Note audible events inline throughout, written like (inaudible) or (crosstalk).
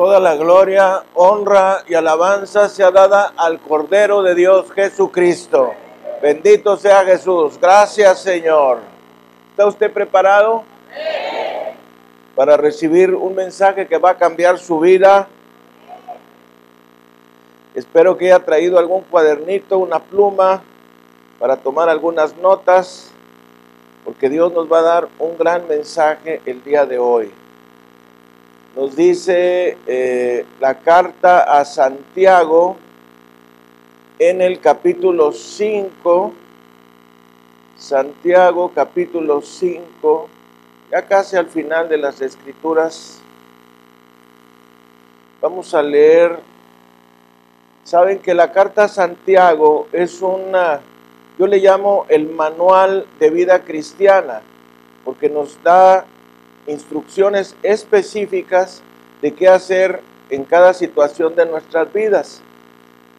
Toda la gloria, honra y alabanza sea dada al Cordero de Dios Jesucristo. Bendito sea Jesús. Gracias Señor. ¿Está usted preparado? Para recibir un mensaje que va a cambiar su vida. Espero que haya traído algún cuadernito, una pluma para tomar algunas notas, porque Dios nos va a dar un gran mensaje el día de hoy. Nos dice eh, la carta a Santiago en el capítulo 5, Santiago capítulo 5, ya casi al final de las escrituras, vamos a leer, saben que la carta a Santiago es una yo le llamo el manual de vida cristiana, porque nos da instrucciones específicas de qué hacer en cada situación de nuestras vidas.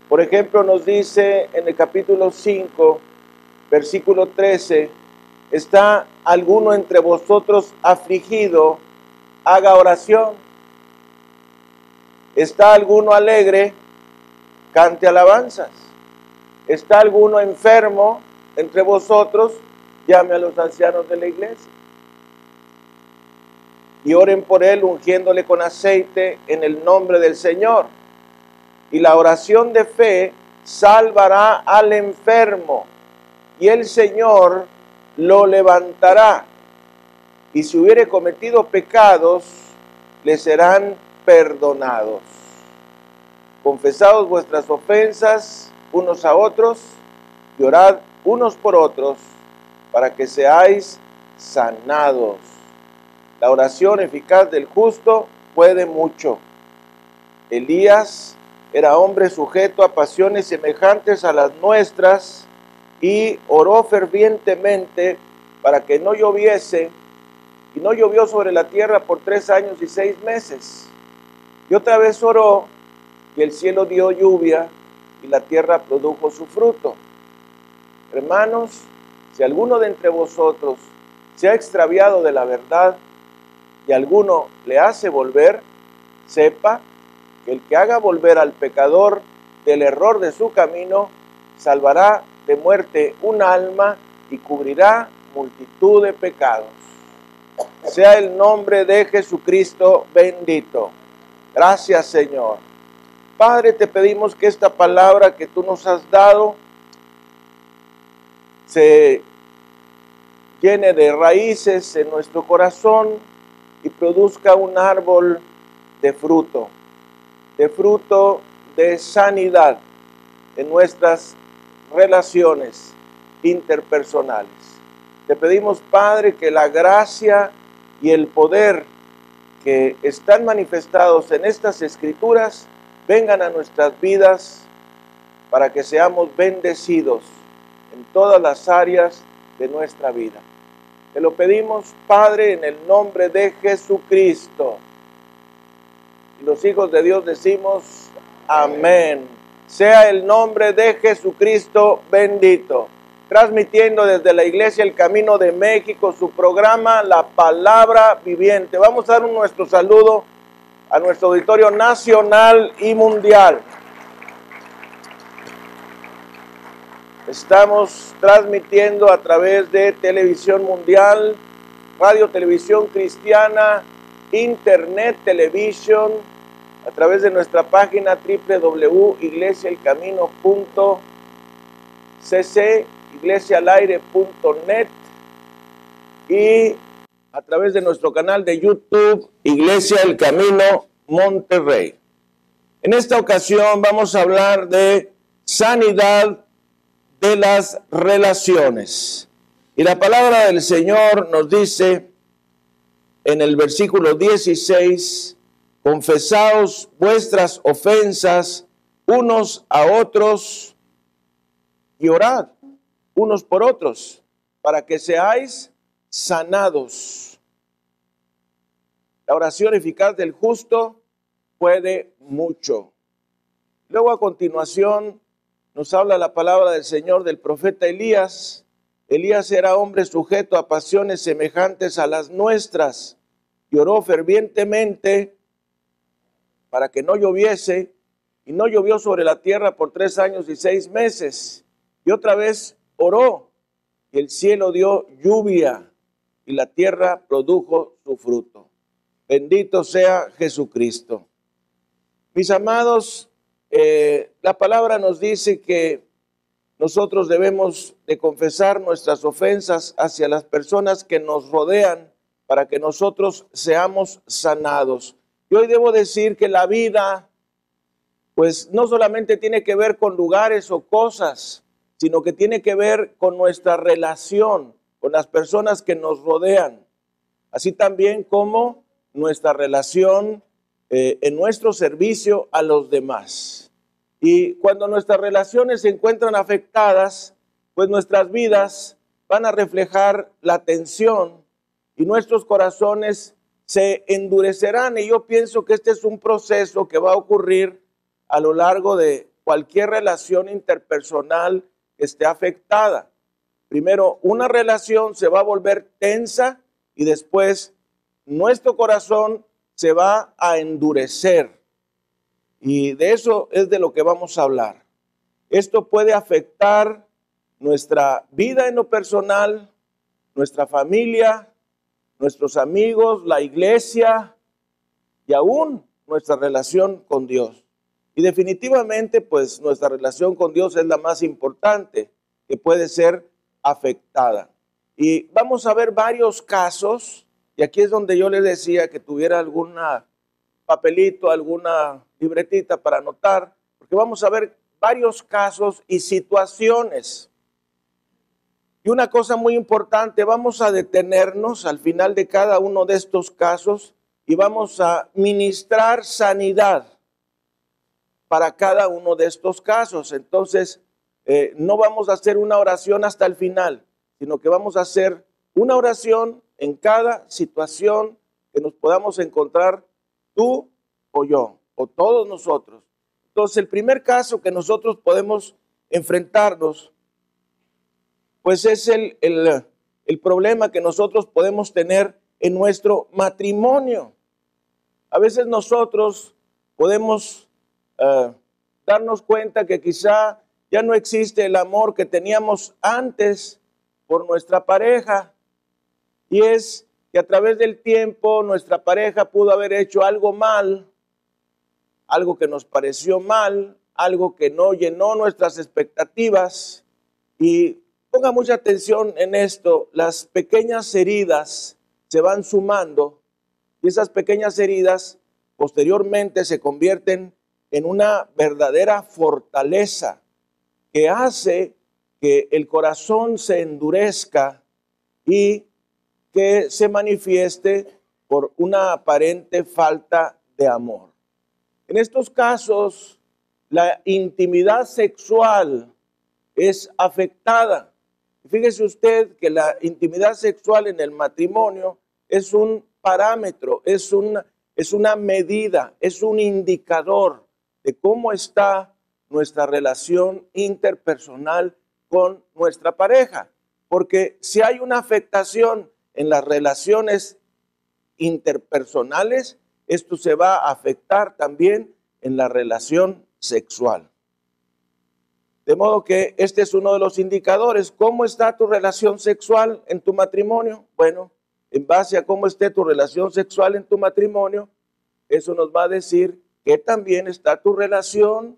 Por ejemplo, nos dice en el capítulo 5, versículo 13, ¿está alguno entre vosotros afligido? Haga oración. ¿Está alguno alegre? Cante alabanzas. ¿Está alguno enfermo entre vosotros? Llame a los ancianos de la iglesia. Y oren por él ungiéndole con aceite en el nombre del Señor. Y la oración de fe salvará al enfermo y el Señor lo levantará. Y si hubiere cometido pecados, le serán perdonados. Confesados vuestras ofensas unos a otros y orad unos por otros para que seáis sanados. La oración eficaz del justo puede mucho. Elías era hombre sujeto a pasiones semejantes a las nuestras y oró fervientemente para que no lloviese y no llovió sobre la tierra por tres años y seis meses. Y otra vez oró y el cielo dio lluvia y la tierra produjo su fruto. Hermanos, si alguno de entre vosotros se ha extraviado de la verdad alguno le hace volver, sepa que el que haga volver al pecador del error de su camino, salvará de muerte un alma y cubrirá multitud de pecados. Sea el nombre de Jesucristo bendito. Gracias Señor. Padre, te pedimos que esta palabra que tú nos has dado se llene de raíces en nuestro corazón y produzca un árbol de fruto, de fruto de sanidad en nuestras relaciones interpersonales. Te pedimos, Padre, que la gracia y el poder que están manifestados en estas escrituras vengan a nuestras vidas para que seamos bendecidos en todas las áreas de nuestra vida. Te lo pedimos, Padre, en el nombre de Jesucristo. Y los hijos de Dios decimos, amén. Sea el nombre de Jesucristo bendito. Transmitiendo desde la iglesia El Camino de México su programa La Palabra Viviente. Vamos a dar un nuestro saludo a nuestro auditorio nacional y mundial. Estamos transmitiendo a través de televisión mundial, radio, televisión cristiana, internet, televisión, a través de nuestra página www.iglesiaelcamino.cc, iglesialaire.net y a través de nuestro canal de YouTube, Iglesia El Camino Monterrey. En esta ocasión vamos a hablar de sanidad de las relaciones. Y la palabra del Señor nos dice en el versículo 16, confesaos vuestras ofensas unos a otros y orad unos por otros para que seáis sanados. La oración eficaz del justo puede mucho. Luego a continuación nos habla la palabra del Señor del profeta Elías. Elías era hombre sujeto a pasiones semejantes a las nuestras y oró fervientemente para que no lloviese, y no llovió sobre la tierra por tres años y seis meses. Y otra vez oró, y el cielo dio lluvia, y la tierra produjo su fruto. Bendito sea Jesucristo. Mis amados, eh, la palabra nos dice que nosotros debemos de confesar nuestras ofensas hacia las personas que nos rodean para que nosotros seamos sanados. Y hoy debo decir que la vida, pues no solamente tiene que ver con lugares o cosas, sino que tiene que ver con nuestra relación con las personas que nos rodean, así también como nuestra relación eh, en nuestro servicio a los demás. Y cuando nuestras relaciones se encuentran afectadas, pues nuestras vidas van a reflejar la tensión y nuestros corazones se endurecerán. Y yo pienso que este es un proceso que va a ocurrir a lo largo de cualquier relación interpersonal que esté afectada. Primero, una relación se va a volver tensa y después nuestro corazón se va a endurecer. Y de eso es de lo que vamos a hablar. Esto puede afectar nuestra vida en lo personal, nuestra familia, nuestros amigos, la iglesia y aún nuestra relación con Dios. Y definitivamente, pues nuestra relación con Dios es la más importante que puede ser afectada. Y vamos a ver varios casos, y aquí es donde yo les decía que tuviera alguna papelito, alguna libretita para anotar, porque vamos a ver varios casos y situaciones. Y una cosa muy importante, vamos a detenernos al final de cada uno de estos casos y vamos a ministrar sanidad para cada uno de estos casos. Entonces, eh, no vamos a hacer una oración hasta el final, sino que vamos a hacer una oración en cada situación que nos podamos encontrar tú o yo, o todos nosotros. Entonces, el primer caso que nosotros podemos enfrentarnos, pues es el, el, problema que nosotros podemos tener en nuestro matrimonio. A veces nosotros podemos eh, darnos cuenta que quizá ya no existe el amor que teníamos antes por nuestra pareja. Y es que a través del tiempo nuestra pareja pudo haber hecho algo mal algo que nos pareció mal, algo que no llenó nuestras expectativas. Y ponga mucha atención en esto, las pequeñas heridas se van sumando y esas pequeñas heridas posteriormente se convierten en una verdadera fortaleza que hace que el corazón se endurezca y que se manifieste por una aparente falta de amor. En estos casos, la intimidad sexual es afectada. Fíjese usted que la intimidad sexual en el matrimonio es un parámetro, es una, es una medida, es un indicador de cómo está nuestra relación interpersonal con nuestra pareja. Porque si hay una afectación en las relaciones interpersonales, esto se va a afectar también en la relación sexual. De modo que este es uno de los indicadores. ¿Cómo está tu relación sexual en tu matrimonio? Bueno, en base a cómo esté tu relación sexual en tu matrimonio, eso nos va a decir que también está tu relación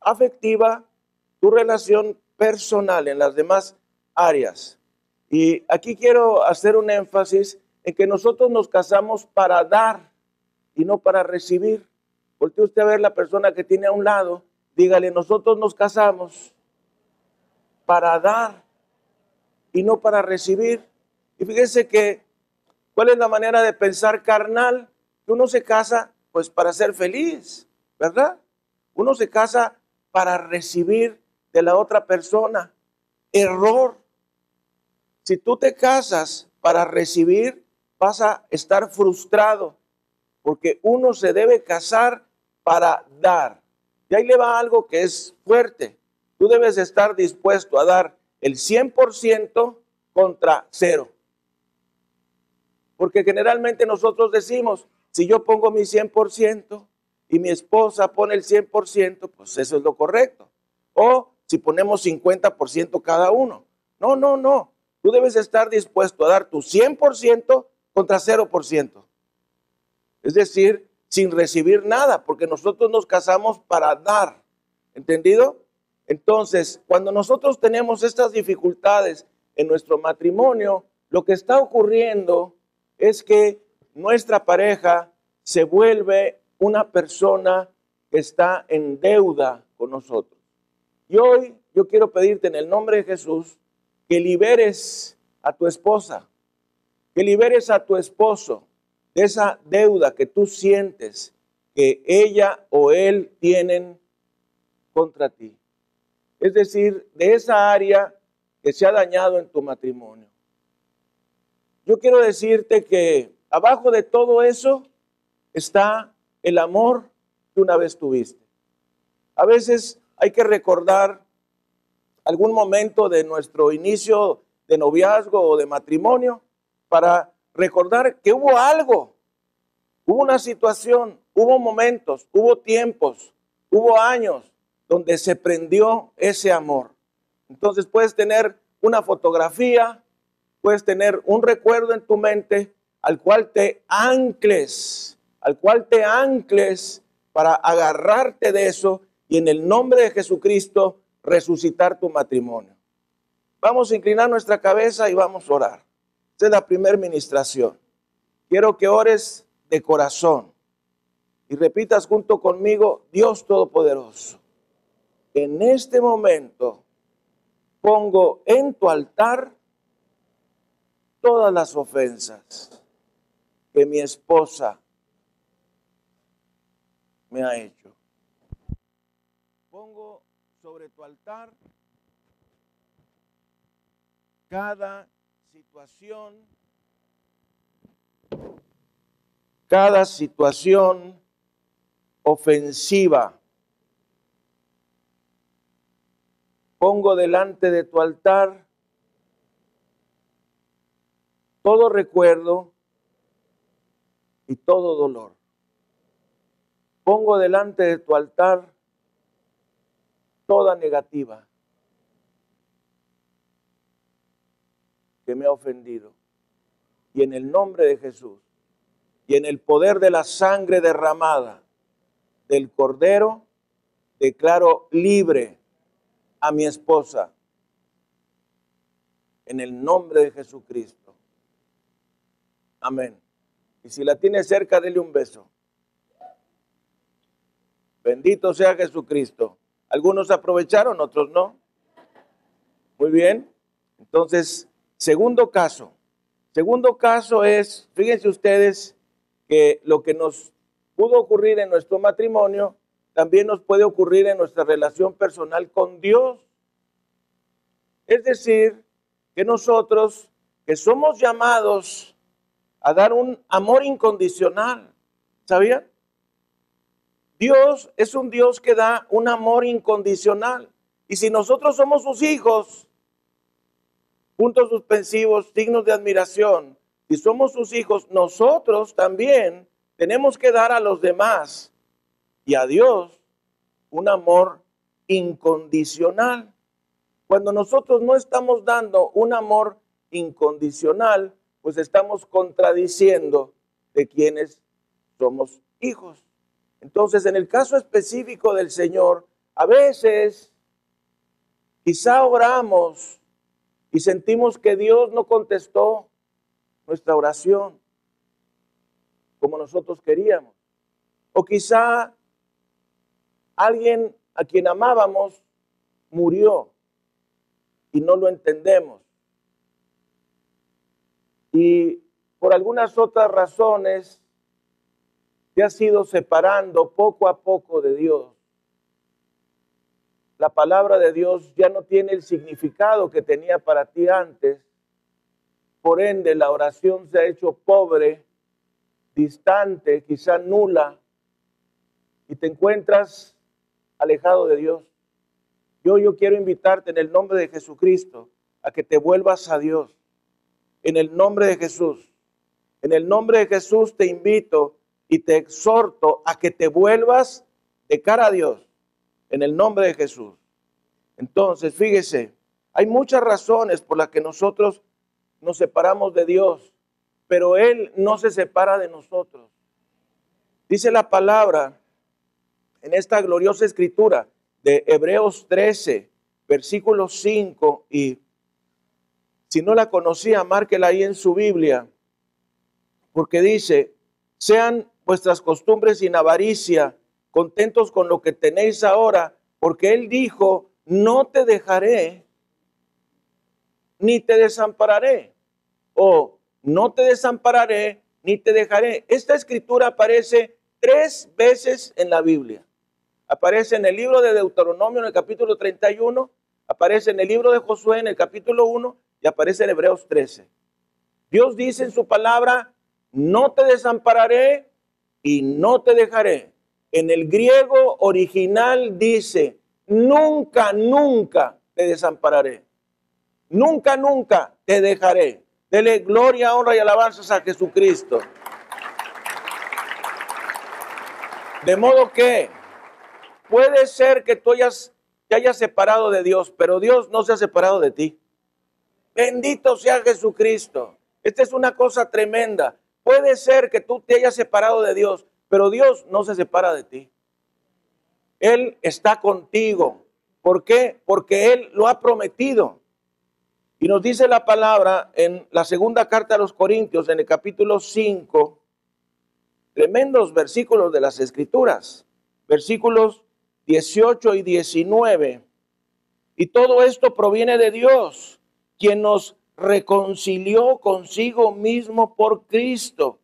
afectiva, tu relación personal en las demás áreas. Y aquí quiero hacer un énfasis en que nosotros nos casamos para dar y no para recibir. Porque usted a ver la persona que tiene a un lado, dígale, nosotros nos casamos para dar y no para recibir. Y fíjese que, ¿cuál es la manera de pensar carnal? Que uno se casa pues para ser feliz, ¿verdad? Uno se casa para recibir de la otra persona. Error. Si tú te casas para recibir, vas a estar frustrado porque uno se debe casar para dar. Y ahí le va algo que es fuerte. Tú debes estar dispuesto a dar el 100% contra cero. Porque generalmente nosotros decimos, si yo pongo mi 100%, y mi esposa pone el 100%, pues eso es lo correcto. O si ponemos 50% cada uno. No, no, no. Tú debes estar dispuesto a dar tu 100% contra 0%. Es decir, sin recibir nada, porque nosotros nos casamos para dar. ¿Entendido? Entonces, cuando nosotros tenemos estas dificultades en nuestro matrimonio, lo que está ocurriendo es que nuestra pareja se vuelve una persona que está en deuda con nosotros. Y hoy yo quiero pedirte en el nombre de Jesús que liberes a tu esposa, que liberes a tu esposo de esa deuda que tú sientes que ella o él tienen contra ti. Es decir, de esa área que se ha dañado en tu matrimonio. Yo quiero decirte que abajo de todo eso está el amor que una vez tuviste. A veces hay que recordar algún momento de nuestro inicio de noviazgo o de matrimonio para recordar que hubo algo, hubo una situación, hubo momentos, hubo tiempos, hubo años donde se prendió ese amor. Entonces puedes tener una fotografía, puedes tener un recuerdo en tu mente al cual te ancles, al cual te ancles para agarrarte de eso y en el nombre de Jesucristo resucitar tu matrimonio. Vamos a inclinar nuestra cabeza y vamos a orar. Esta es la primera ministración. Quiero que ores de corazón y repitas junto conmigo, Dios Todopoderoso, en este momento pongo en tu altar todas las ofensas que mi esposa me ha hecho. Pongo sobre tu altar cada situación, cada situación ofensiva. Pongo delante de tu altar todo recuerdo y todo dolor. Pongo delante de tu altar toda negativa que me ha ofendido. Y en el nombre de Jesús y en el poder de la sangre derramada del Cordero, declaro libre a mi esposa en el nombre de Jesucristo. Amén. Y si la tiene cerca, dele un beso. Bendito sea Jesucristo. Algunos aprovecharon, otros no. Muy bien. Entonces, segundo caso. Segundo caso es, fíjense ustedes, que lo que nos pudo ocurrir en nuestro matrimonio, también nos puede ocurrir en nuestra relación personal con Dios. Es decir, que nosotros, que somos llamados a dar un amor incondicional, ¿sabían? Dios es un Dios que da un amor incondicional. Y si nosotros somos sus hijos, puntos suspensivos, signos de admiración, si somos sus hijos, nosotros también tenemos que dar a los demás y a Dios un amor incondicional. Cuando nosotros no estamos dando un amor incondicional, pues estamos contradiciendo de quienes somos hijos. Entonces, en el caso específico del Señor, a veces quizá oramos y sentimos que Dios no contestó nuestra oración como nosotros queríamos. O quizá alguien a quien amábamos murió y no lo entendemos. Y por algunas otras razones te has ido separando poco a poco de Dios. La palabra de Dios ya no tiene el significado que tenía para ti antes. Por ende, la oración se ha hecho pobre, distante, quizá nula, y te encuentras alejado de Dios. Yo, yo quiero invitarte en el nombre de Jesucristo a que te vuelvas a Dios. En el nombre de Jesús. En el nombre de Jesús te invito y te exhorto a que te vuelvas de cara a Dios en el nombre de Jesús. Entonces, fíjese, hay muchas razones por las que nosotros nos separamos de Dios, pero Él no se separa de nosotros. Dice la palabra en esta gloriosa escritura de Hebreos 13, versículo 5, y si no la conocía, márquela ahí en su Biblia, porque dice, sean vuestras costumbres sin avaricia, contentos con lo que tenéis ahora, porque Él dijo, no te dejaré ni te desampararé. O no te desampararé ni te dejaré. Esta escritura aparece tres veces en la Biblia. Aparece en el libro de Deuteronomio en el capítulo 31, aparece en el libro de Josué en el capítulo 1 y aparece en Hebreos 13. Dios dice en su palabra, no te desampararé y no te dejaré. En el griego original dice, nunca, nunca te desampararé. Nunca, nunca te dejaré. Dele gloria, honra y alabanzas a Jesucristo. De modo que puede ser que tú hayas, te hayas separado de Dios, pero Dios no se ha separado de ti. Bendito sea Jesucristo. Esta es una cosa tremenda. Puede ser que tú te hayas separado de Dios, pero Dios no se separa de ti. Él está contigo. ¿Por qué? Porque Él lo ha prometido. Y nos dice la palabra en la segunda carta a los Corintios, en el capítulo 5, tremendos versículos de las Escrituras, versículos 18 y 19. Y todo esto proviene de Dios, quien nos reconcilió consigo mismo por Cristo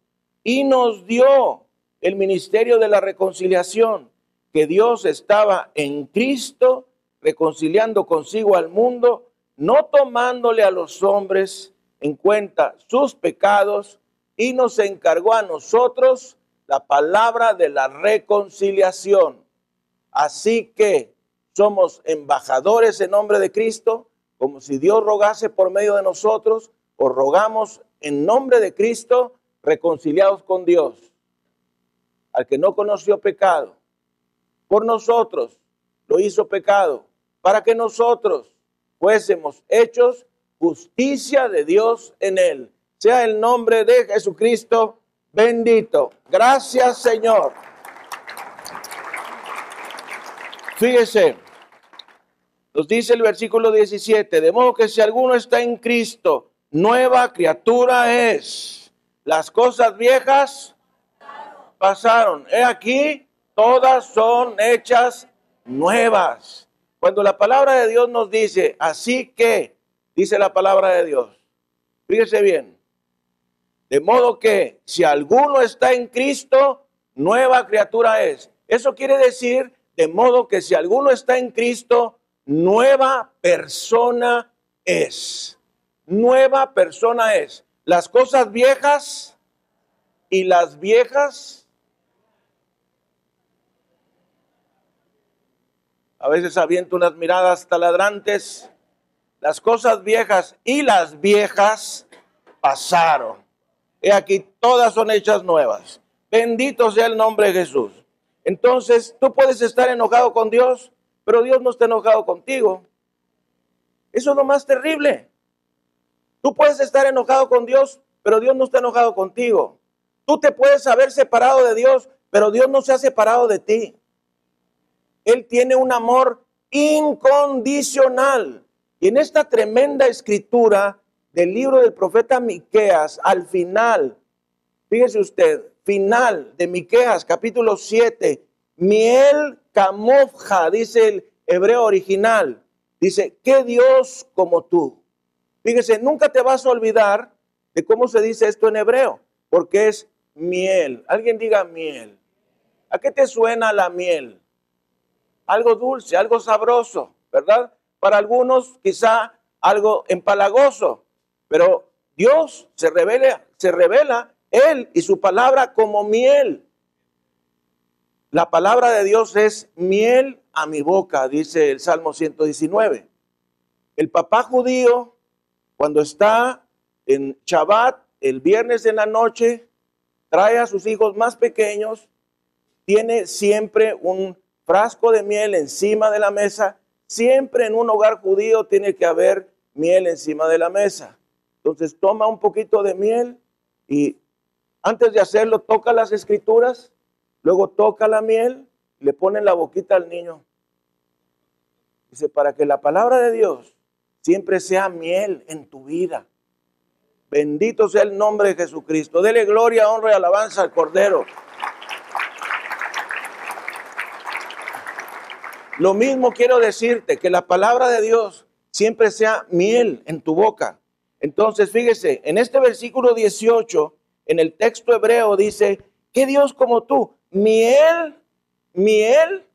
y nos dio el ministerio de la reconciliación, que Dios estaba en Cristo reconciliando consigo al mundo, no tomándole a los hombres en cuenta sus pecados, y nos encargó a nosotros la palabra de la reconciliación. Así que somos embajadores en nombre de Cristo, como si Dios rogase por medio de nosotros, o rogamos en nombre de Cristo, reconciliados con Dios. Al que no conoció pecado, por nosotros lo hizo pecado, para que nosotros fuésemos hechos justicia de Dios en él. Sea el nombre de Jesucristo bendito. Gracias Señor. Fíjese, nos dice el versículo 17, de modo que si alguno está en Cristo, nueva criatura es. Las cosas viejas pasaron. He aquí, todas son hechas nuevas. Cuando la palabra de Dios nos dice, así que, dice la palabra de Dios, fíjese bien, de modo que si alguno está en Cristo, nueva criatura es. Eso quiere decir, de modo que si alguno está en Cristo, nueva persona es. Nueva persona es. Las cosas viejas y las viejas a veces aviento unas miradas taladrantes. Las cosas viejas y las viejas pasaron. Y aquí todas son hechas nuevas. Bendito sea el nombre de Jesús. Entonces, tú puedes estar enojado con Dios, pero Dios no está enojado contigo. Eso es lo más terrible. Tú puedes estar enojado con Dios, pero Dios no está enojado contigo. Tú te puedes haber separado de Dios, pero Dios no se ha separado de ti. Él tiene un amor incondicional. Y en esta tremenda escritura del libro del profeta Miqueas, al final, fíjese usted, final de Miqueas, capítulo 7, miel camofja, dice el hebreo original. Dice, ¿qué Dios como tú? Fíjese, nunca te vas a olvidar de cómo se dice esto en hebreo, porque es miel. Alguien diga miel. ¿A qué te suena la miel? Algo dulce, algo sabroso, ¿verdad? Para algunos quizá algo empalagoso, pero Dios se revela, se revela Él y su palabra como miel. La palabra de Dios es miel a mi boca, dice el Salmo 119. El papá judío, cuando está en Shabbat, el viernes en la noche, trae a sus hijos más pequeños, tiene siempre un frasco de miel encima de la mesa. Siempre en un hogar judío tiene que haber miel encima de la mesa. Entonces toma un poquito de miel y antes de hacerlo toca las escrituras, luego toca la miel, le pone en la boquita al niño. Dice, para que la palabra de Dios siempre sea miel en tu vida. Bendito sea el nombre de Jesucristo. Dele gloria, honra y alabanza al Cordero. Lo mismo quiero decirte, que la palabra de Dios siempre sea miel en tu boca. Entonces, fíjese, en este versículo 18, en el texto hebreo dice, ¿qué Dios como tú? Miel, miel,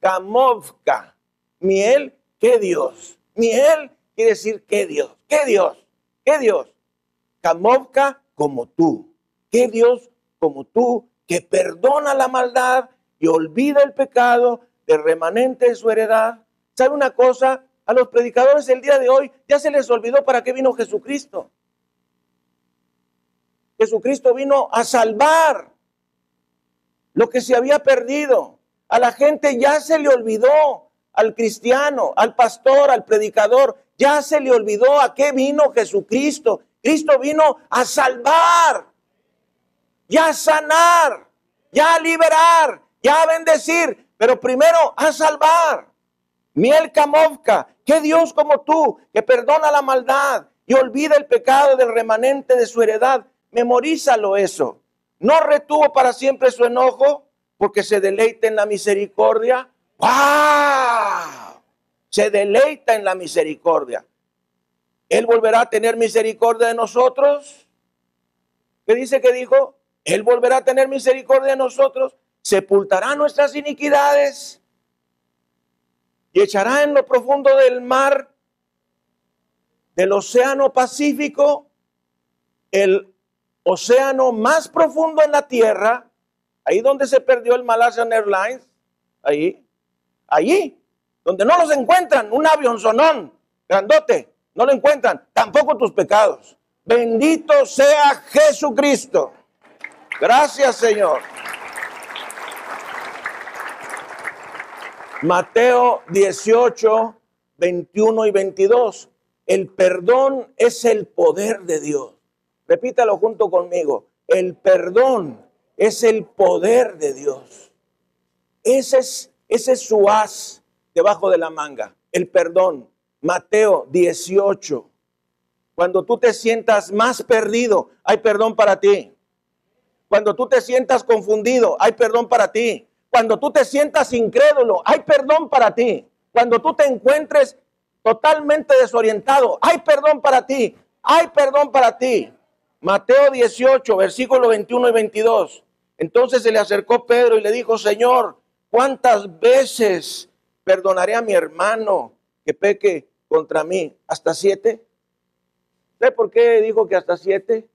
kamovka. Miel, ¿qué Dios? Miel quiere decir, ¿qué Dios? ¿Qué Dios? ¿Qué Dios? Kamovka como tú. ¿Qué Dios como tú que perdona la maldad y olvida el pecado del remanente de su heredad? ¿Sabe una cosa? A los predicadores el día de hoy ya se les olvidó para qué vino Jesucristo. Jesucristo vino a salvar lo que se había perdido. A la gente ya se le olvidó, al cristiano, al pastor, al predicador, ya se le olvidó a qué vino Jesucristo. Cristo vino a salvar, ya a sanar, ya a liberar, ya a bendecir, pero primero a salvar. Miel Kamovka, que Dios como tú, que perdona la maldad y olvida el pecado del remanente de su heredad. Memorízalo eso. No retuvo para siempre su enojo porque se deleita en la misericordia. ¡Wow! Se deleita en la misericordia. Él volverá a tener misericordia de nosotros. ¿Qué dice que dijo? Él volverá a tener misericordia de nosotros, sepultará nuestras iniquidades y echará en lo profundo del mar, del océano Pacífico, el océano más profundo en la tierra, ahí donde se perdió el Malaysian Airlines, ahí, allí, donde no los encuentran, un avión sonón, grandote, no lo encuentran, tampoco tus pecados. Bendito sea Jesucristo. Gracias Señor. Mateo 18, 21 y 22. El perdón es el poder de Dios. Repítalo junto conmigo. El perdón es el poder de Dios. Ese es, ese es su as debajo de la manga. El perdón. Mateo 18. Cuando tú te sientas más perdido, hay perdón para ti. Cuando tú te sientas confundido, hay perdón para ti. Cuando tú te sientas incrédulo, hay perdón para ti. Cuando tú te encuentres totalmente desorientado, hay perdón para ti. Hay perdón para ti. Mateo 18, versículos 21 y 22. Entonces se le acercó Pedro y le dijo, Señor, ¿cuántas veces perdonaré a mi hermano que peque contra mí hasta siete. ¿Sabe por qué dijo que hasta siete?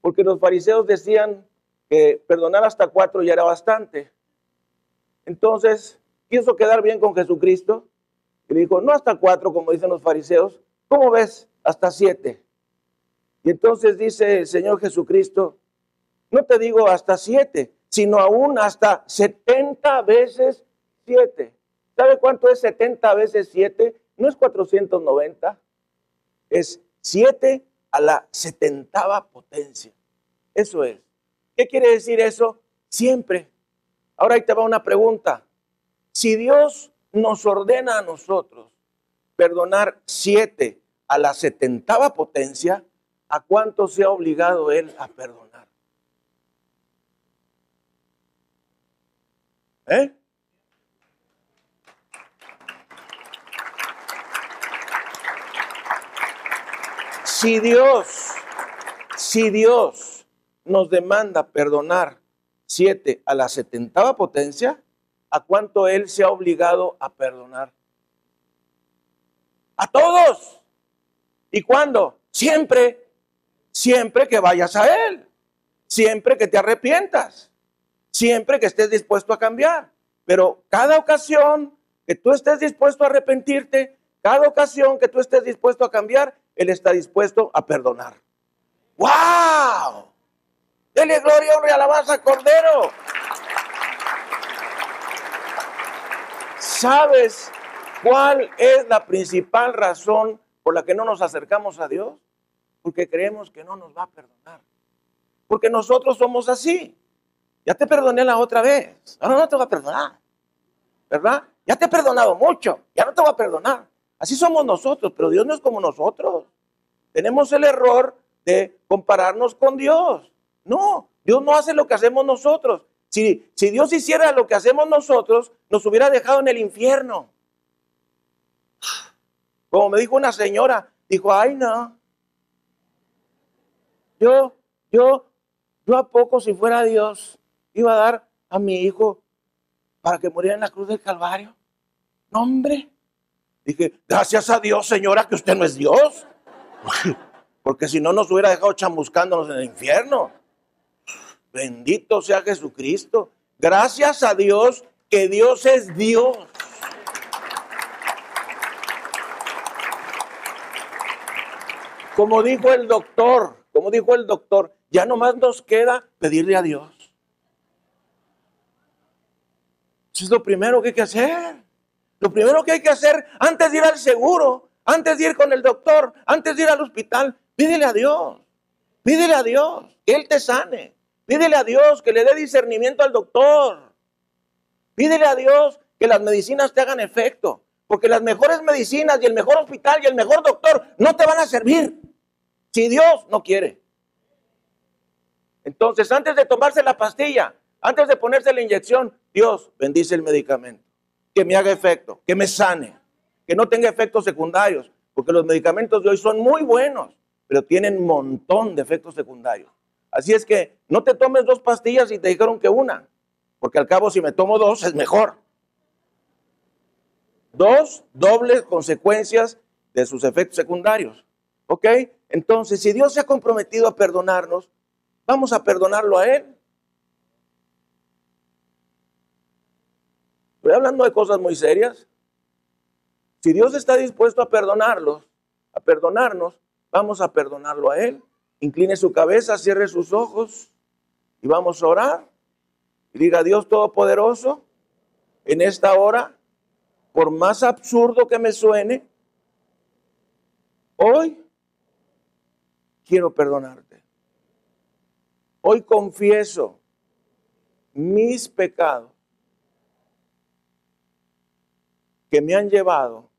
Porque los fariseos decían que perdonar hasta cuatro ya era bastante. Entonces, quiso quedar bien con Jesucristo y le dijo, no hasta cuatro, como dicen los fariseos, ¿cómo ves? Hasta siete. Y entonces dice el Señor Jesucristo, no te digo hasta siete, sino aún hasta setenta veces siete. ¿Sabe cuánto es setenta veces siete? no es 490, es 7 a la setentava potencia. Eso es. ¿Qué quiere decir eso? Siempre. Ahora ahí te va una pregunta. Si Dios nos ordena a nosotros perdonar 7 a la setentava potencia, ¿a cuánto se ha obligado Él a perdonar? ¿Eh? Si Dios, si Dios nos demanda perdonar siete a la setentava potencia, ¿a cuánto Él se ha obligado a perdonar? A todos. ¿Y cuándo? Siempre, siempre que vayas a Él, siempre que te arrepientas, siempre que estés dispuesto a cambiar. Pero cada ocasión que tú estés dispuesto a arrepentirte, cada ocasión que tú estés dispuesto a cambiar, Él está dispuesto a perdonar. ¡Wow! Dele gloria, honra y alabanza Cordero. ¿Sabes cuál es la principal razón por la que no nos acercamos a Dios? Porque creemos que no nos va a perdonar. Porque nosotros somos así. Ya te perdoné la otra vez. Ahora no te va a perdonar. ¿Verdad? Ya te he perdonado mucho. Ya no te va a perdonar. Así somos nosotros, pero Dios no es como nosotros. Tenemos el error de compararnos con Dios. No, Dios no hace lo que hacemos nosotros. Si, si Dios hiciera lo que hacemos nosotros, nos hubiera dejado en el infierno. Como me dijo una señora, dijo, ay no, yo, yo, yo a poco si fuera Dios, iba a dar a mi hijo para que muriera en la cruz del Calvario. No, hombre. Dije, gracias a Dios, señora, que usted no es Dios. (laughs) Porque si no nos hubiera dejado chamuscándonos en el infierno. Bendito sea Jesucristo. Gracias a Dios que Dios es Dios. Como dijo el doctor, como dijo el doctor, ya nomás nos queda pedirle a Dios. Eso es lo primero que hay que hacer. Lo primero que hay que hacer antes de ir al seguro, antes de ir con el doctor, antes de ir al hospital, pídele a Dios. Pídele a Dios que Él te sane. Pídele a Dios que le dé discernimiento al doctor. Pídele a Dios que las medicinas te hagan efecto. Porque las mejores medicinas y el mejor hospital y el mejor doctor no te van a servir si Dios no quiere. Entonces, antes de tomarse la pastilla, antes de ponerse la inyección, Dios bendice el medicamento. Que me haga efecto, que me sane, que no tenga efectos secundarios. Porque los medicamentos de hoy son muy buenos, pero tienen un montón de efectos secundarios. Así es que no te tomes dos pastillas y te dijeron que una, porque al cabo si me tomo dos es mejor. Dos dobles consecuencias de sus efectos secundarios. ¿Ok? Entonces, si Dios se ha comprometido a perdonarnos, vamos a perdonarlo a Él. Estoy hablando de cosas muy serias. Si Dios está dispuesto a perdonarlos, a perdonarnos, vamos a perdonarlo a Él incline su cabeza, cierre sus ojos y vamos a orar. Y diga, Dios Todopoderoso, en esta hora, por más absurdo que me suene, hoy quiero perdonarte. Hoy confieso mis pecados que me han llevado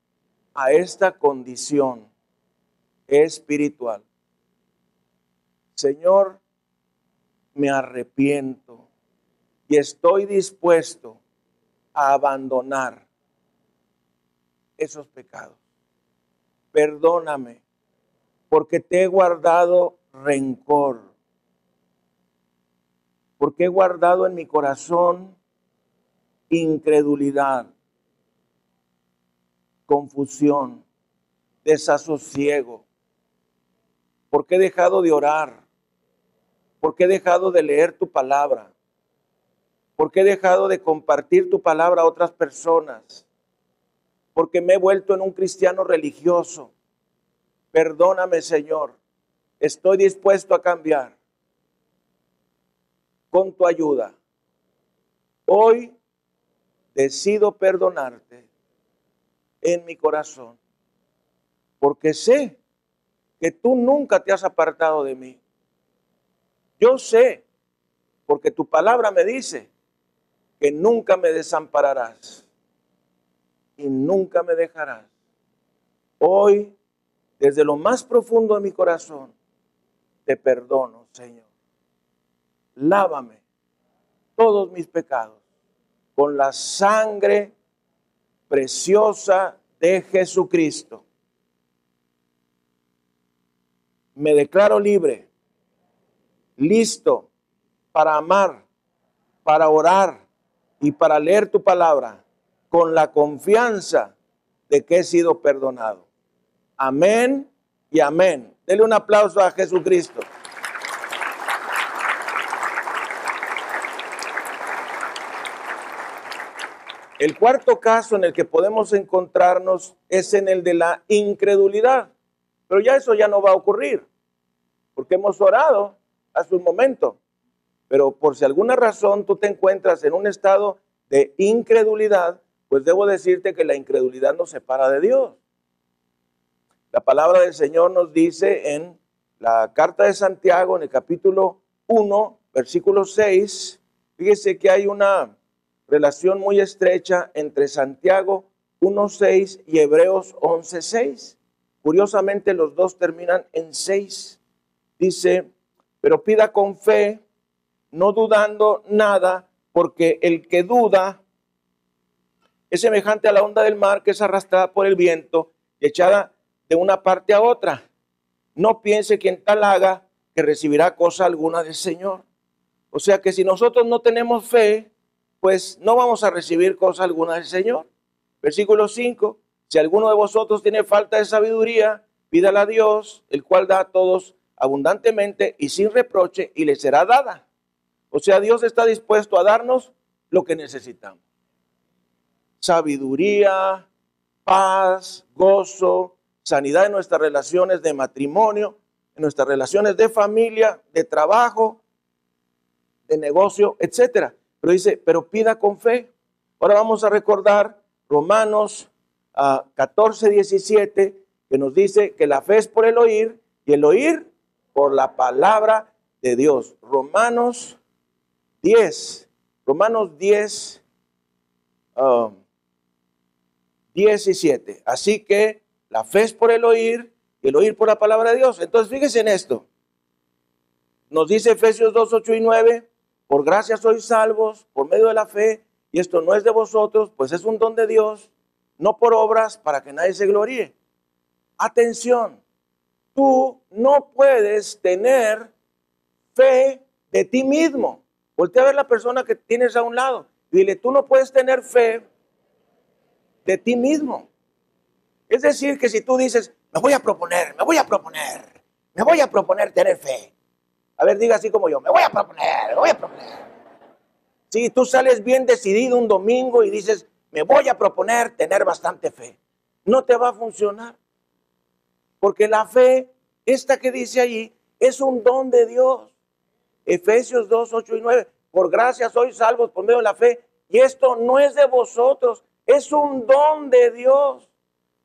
a esta condición espiritual. Señor, me arrepiento y estoy dispuesto a abandonar esos pecados. Perdóname porque te he guardado rencor, porque he guardado en mi corazón incredulidad, confusión, desasosiego, porque he dejado de orar. Porque he dejado de leer tu palabra, porque he dejado de compartir tu palabra a otras personas, porque me he vuelto en un cristiano religioso. Perdóname, Señor, estoy dispuesto a cambiar con tu ayuda. Hoy decido perdonarte en mi corazón, porque sé que tú nunca te has apartado de mí yo sé, porque tu palabra me dice que nunca me desampararás y nunca me dejarás. Hoy, desde lo más profundo de mi corazón, te perdono, Señor. Lávame todos mis pecados con la sangre preciosa de Jesucristo. Me declaro libre listo para amar, para orar y para leer tu palabra con la confianza de que he sido perdonado. Amén y amén. Dele un aplauso a Jesucristo. El cuarto caso en el que podemos encontrarnos es en el de la incredulidad. Pero ya eso ya no va a ocurrir, porque hemos orado hace un momento. Pero por si alguna razón tú te encuentras en un estado de incredulidad, pues debo decirte que la incredulidad nos separa de Dios. La palabra del Señor nos dice en la carta de Santiago, en el capítulo 1, versículo 6, fíjese que hay una relación muy estrecha entre Santiago 1.6 y Hebreos 11.6. Curiosamente los dos terminan en 6. Dice, pero pida con fe, no dudando nada, porque el que duda es semejante a la onda del mar que es arrastrada por el viento y echada de una parte a otra. No piense quien tal haga que recibirá cosa alguna del Señor. O sea que si nosotros no tenemos fe, pues no vamos a recibir cosa alguna del Señor. Versículo 5, si alguno de vosotros tiene falta de sabiduría, pídala a Dios, el cual da a todos abundantemente y sin reproche, y le será dada. O sea, Dios está dispuesto a darnos lo que necesitamos. Sabiduría, paz, gozo, sanidad en nuestras relaciones de matrimonio, en nuestras relaciones de familia, de trabajo, de negocio, etcétera. Pero dice, pero pida con fe. Ahora vamos a recordar Romanos 14, ah, 17, que nos dice que la fe es por el oír y el oír por la palabra de Dios. Romanos 10, Romanos 10, 17. Ah, Así que la fe es por el oír y el oír por la palabra de Dios. Entonces fíjese en esto. Nos dice Efesios 2, 8 y 9, por gracia sois salvos por medio de la fe, y esto no es de vosotros, pues es un don de Dios, no por obras para que nadie se gloríe. Atención, tú no puedes tener fe de ti mismo. Voltea a ver la persona que tienes a un lado dile, tú no puedes tener fe de ti mismo. Es decir, que si tú dices, me voy a proponer, me voy a proponer, me voy a proponer tener fe, a ver, diga así como yo, me voy a proponer, me voy a proponer. Si tú sales bien decidido un domingo y dices, me voy a proponer tener bastante fe, no te va a funcionar. Porque la fe, esta que dice allí, es un don de Dios. Efesios 2, 8 y 9. Por gracia sois salvos por medio de la fe. Y esto no es de vosotros, es un don de Dios.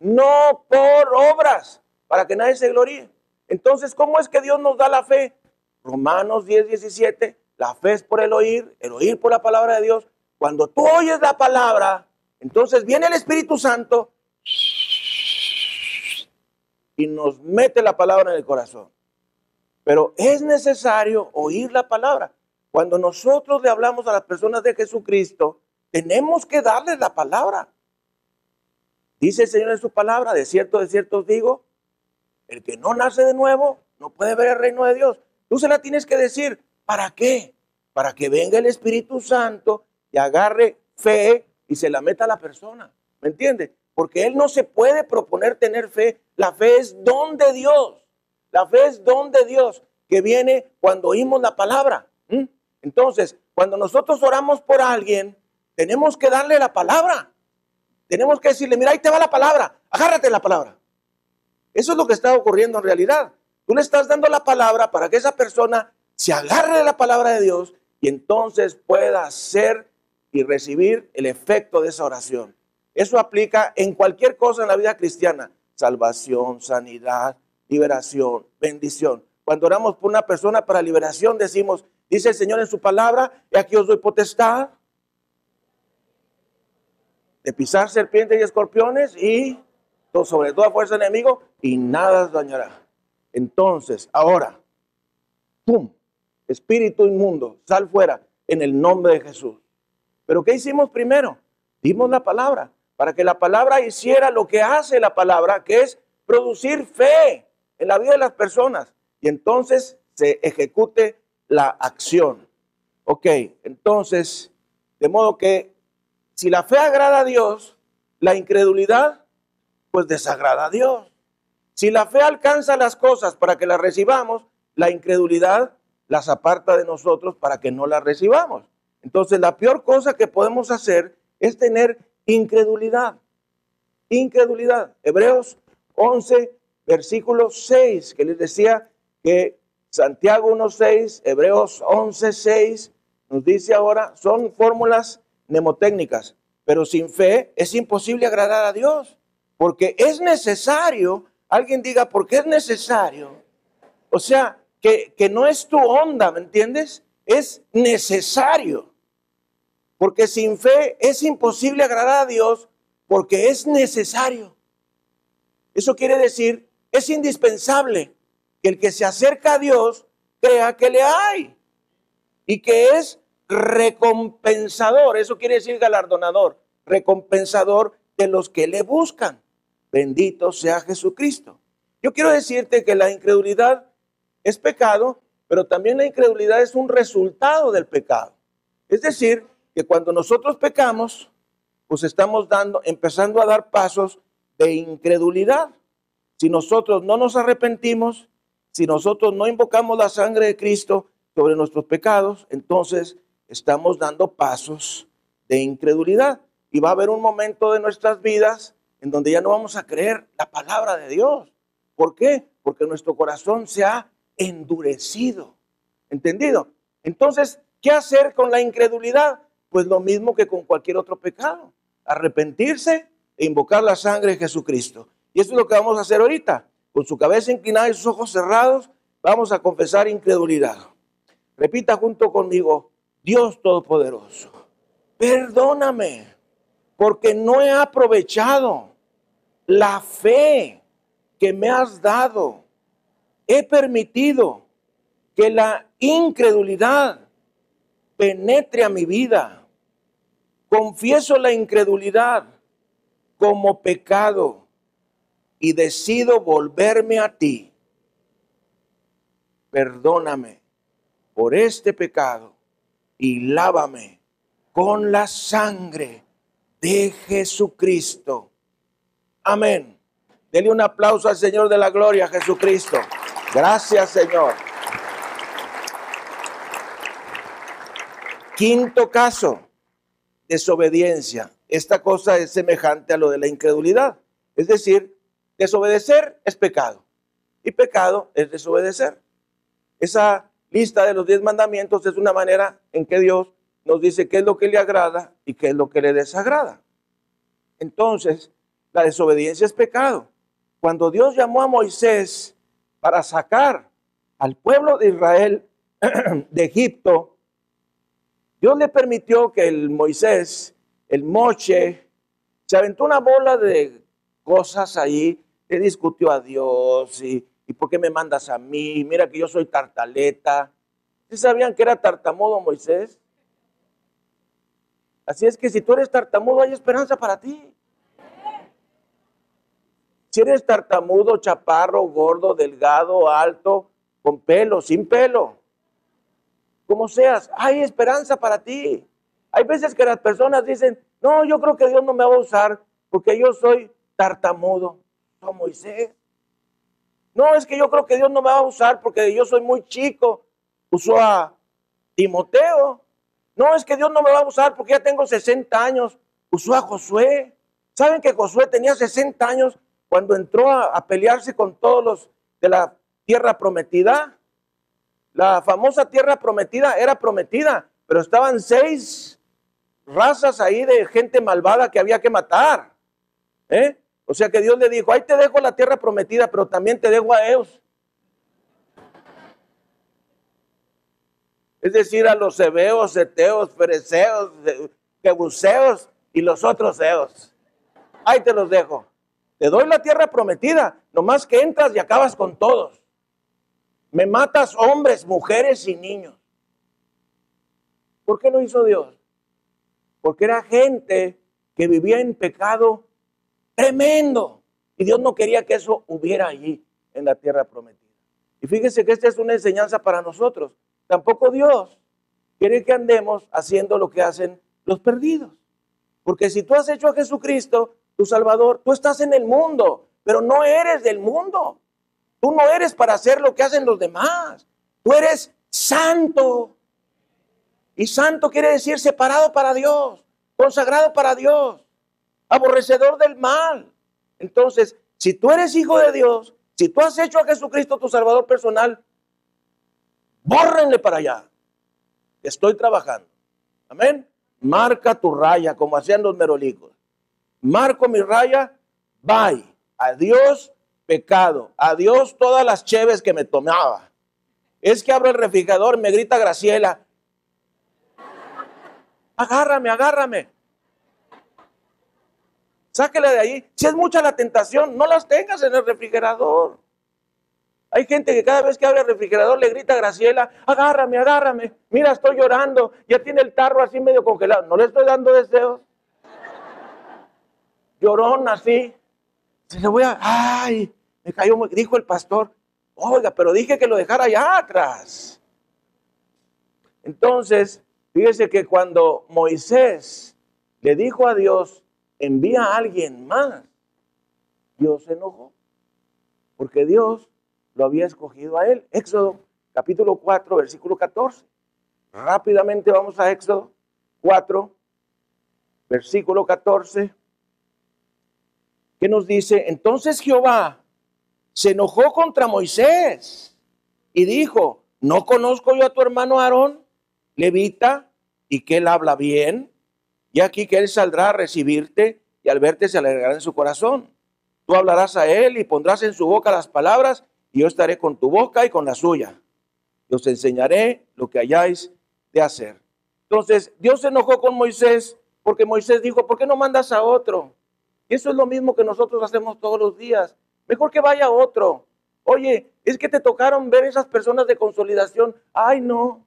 No por obras, para que nadie se gloríe. Entonces, ¿cómo es que Dios nos da la fe? Romanos 10, 17, la fe es por el oír, el oír por la palabra de Dios. Cuando tú oyes la palabra, entonces viene el Espíritu Santo y nos mete la palabra en el corazón. Pero es necesario oír la palabra. Cuando nosotros le hablamos a las personas de Jesucristo, tenemos que darles la palabra. Dice el Señor en su palabra, de cierto, de cierto os digo, el que no nace de nuevo no puede ver el reino de Dios. Tú se la tienes que decir. ¿Para qué? Para que venga el Espíritu Santo y agarre fe y se la meta a la persona. ¿Me entiendes? Porque Él no se puede proponer tener fe. La fe es don de Dios. La fe es don de Dios que viene cuando oímos la palabra. Entonces, cuando nosotros oramos por alguien, tenemos que darle la palabra. Tenemos que decirle, mira, ahí te va la palabra, agárrate la palabra. Eso es lo que está ocurriendo en realidad. Tú le estás dando la palabra para que esa persona se agarre la palabra de Dios y entonces pueda hacer y recibir el efecto de esa oración. Eso aplica en cualquier cosa en la vida cristiana. Salvación, sanidad, liberación, bendición. Cuando oramos por una persona para liberación, decimos, dice el Señor en su palabra, y aquí os doy potestad de pisar serpientes y escorpiones y sobre toda fuerza enemigo y nada dañará. Entonces, ahora, ¡pum! Espíritu inmundo, sal fuera en el nombre de Jesús. Pero ¿qué hicimos primero? Dimos la palabra, para que la palabra hiciera lo que hace la palabra, que es producir fe en la vida de las personas. Y entonces se ejecute la acción. Ok, entonces, de modo que si la fe agrada a Dios, la incredulidad, pues desagrada a Dios. Si la fe alcanza las cosas para que las recibamos, la incredulidad las aparta de nosotros para que no las recibamos. Entonces, la peor cosa que podemos hacer es tener incredulidad. Incredulidad. Hebreos 11, versículo 6, que les decía que Santiago 1.6, Hebreos 11.6, nos dice ahora, son fórmulas mnemotécnicas, pero sin fe es imposible agradar a Dios, porque es necesario, alguien diga, porque es necesario. O sea, que, que no es tu onda, ¿me entiendes? Es necesario. Porque sin fe es imposible agradar a Dios, porque es necesario. Eso quiere decir, es indispensable que el que se acerca a Dios crea que le hay y que es recompensador, eso quiere decir galardonador, recompensador de los que le buscan. Bendito sea Jesucristo. Yo quiero decirte que la incredulidad es pecado, pero también la incredulidad es un resultado del pecado. Es decir, que cuando nosotros pecamos, pues estamos dando, empezando a dar pasos de incredulidad. Si nosotros no nos arrepentimos, si nosotros no invocamos la sangre de Cristo sobre nuestros pecados, entonces estamos dando pasos de incredulidad. Y va a haber un momento de nuestras vidas en donde ya no vamos a creer la palabra de Dios. ¿Por qué? Porque nuestro corazón se ha endurecido. ¿Entendido? Entonces, ¿qué hacer con la incredulidad? Pues lo mismo que con cualquier otro pecado. Arrepentirse e invocar la sangre de Jesucristo. Y eso es lo que vamos a hacer ahorita. Con su cabeza inclinada y sus ojos cerrados, vamos a confesar incredulidad. Repita junto conmigo, Dios Todopoderoso, perdóname porque no he aprovechado la fe que me has dado. He permitido que la incredulidad penetre a mi vida. Confieso la incredulidad como pecado y decido volverme a ti. Perdóname por este pecado y lávame con la sangre de Jesucristo. Amén. Dele un aplauso al Señor de la Gloria, Jesucristo. Gracias, Señor. Quinto caso, desobediencia. Esta cosa es semejante a lo de la incredulidad. Es decir, Desobedecer es pecado. Y pecado es desobedecer. Esa lista de los diez mandamientos es una manera en que Dios nos dice qué es lo que le agrada y qué es lo que le desagrada. Entonces, la desobediencia es pecado. Cuando Dios llamó a Moisés para sacar al pueblo de Israel (clears throat) de Egipto, Dios le permitió que el Moisés, el Moche, se aventó una bola de cosas ahí le discutió a Dios y, y ¿por qué me mandas a mí? Mira que yo soy tartaleta. ¿Sí sabían que era tartamudo Moisés? Así es que si tú eres tartamudo hay esperanza para ti. Si eres tartamudo, chaparro, gordo, delgado, alto, con pelo, sin pelo, como seas, hay esperanza para ti. Hay veces que las personas dicen, no, yo creo que Dios no me va a usar porque yo soy tartamudo a Moisés. No, es que yo creo que Dios no me va a usar porque yo soy muy chico. Usó a Timoteo. No, es que Dios no me va a usar porque ya tengo 60 años. Usó a Josué. ¿Saben que Josué tenía 60 años cuando entró a, pelearse con todos los de la tierra prometida? La famosa tierra prometida era prometida, pero estaban seis razas ahí de gente malvada que había que matar. ¿Eh? O sea que Dios le dijo, ahí te dejo la tierra prometida, pero también te dejo a ellos. Es decir, a los hebeos, eteos, fereceos, jebuseos y los otros eos. Ahí te los dejo. Te doy la tierra prometida, nomás que entras y acabas con todos. Me matas hombres, mujeres y niños. ¿Por qué lo hizo Dios? Porque era gente que vivía en pecado Tremendo. Y Dios no quería que eso hubiera allí en la tierra prometida. Y fíjese que esta es una enseñanza para nosotros. Tampoco Dios quiere que andemos haciendo lo que hacen los perdidos. Porque si tú has hecho a Jesucristo, tu Salvador, tú estás en el mundo, pero no eres del mundo. Tú no eres para hacer lo que hacen los demás. Tú eres santo. Y santo quiere decir separado para Dios, consagrado para Dios aborrecedor del mal. Entonces, si tú eres hijo de Dios, si tú has hecho a Jesucristo tu Salvador personal, bórrenle para allá. Estoy trabajando. Amén. Marca tu raya como hacían los merolicos. Marco mi raya, bye. Adiós pecado. Adiós todas las cheves que me tomaba. Es que abro el refrigerador, me grita Graciela. Agárrame, agárrame. Sáquela de ahí. Si es mucha la tentación, no las tengas en el refrigerador. Hay gente que cada vez que abre el refrigerador le grita a Graciela, agárrame, agárrame. Mira, estoy llorando. Ya tiene el tarro así medio congelado. No le estoy dando deseos. Llorón así. Se le voy a... Ay, me cayó, dijo el pastor. Oiga, pero dije que lo dejara allá atrás. Entonces, fíjese que cuando Moisés le dijo a Dios, envía a alguien más, Dios se enojó, porque Dios lo había escogido a él. Éxodo capítulo 4, versículo 14. Rápidamente vamos a Éxodo 4, versículo 14, que nos dice, entonces Jehová se enojó contra Moisés y dijo, ¿no conozco yo a tu hermano Aarón, levita, y que él habla bien? Y aquí que él saldrá a recibirte y al verte se alegrará en su corazón. Tú hablarás a él y pondrás en su boca las palabras y yo estaré con tu boca y con la suya. Y os enseñaré lo que hayáis de hacer. Entonces Dios se enojó con Moisés porque Moisés dijo, ¿por qué no mandas a otro? Y eso es lo mismo que nosotros hacemos todos los días. Mejor que vaya otro. Oye, es que te tocaron ver esas personas de consolidación. Ay, no.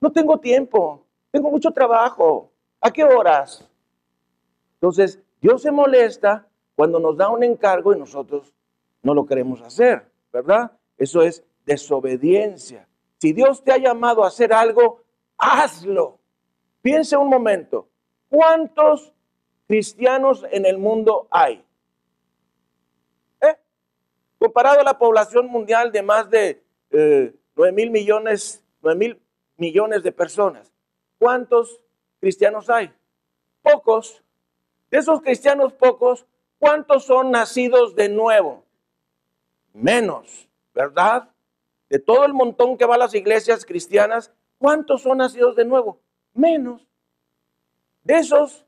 No tengo tiempo. Tengo mucho trabajo. ¿A qué horas? Entonces, Dios se molesta cuando nos da un encargo y nosotros no lo queremos hacer, ¿verdad? Eso es desobediencia. Si Dios te ha llamado a hacer algo, hazlo. Piense un momento, ¿cuántos cristianos en el mundo hay? ¿Eh? Comparado a la población mundial de más de eh, 9 mil millones, 9 mil millones de personas, ¿cuántos cristianos hay? Pocos. De esos cristianos pocos, ¿cuántos son nacidos de nuevo? Menos, ¿verdad? De todo el montón que va a las iglesias cristianas, ¿cuántos son nacidos de nuevo? Menos. De esos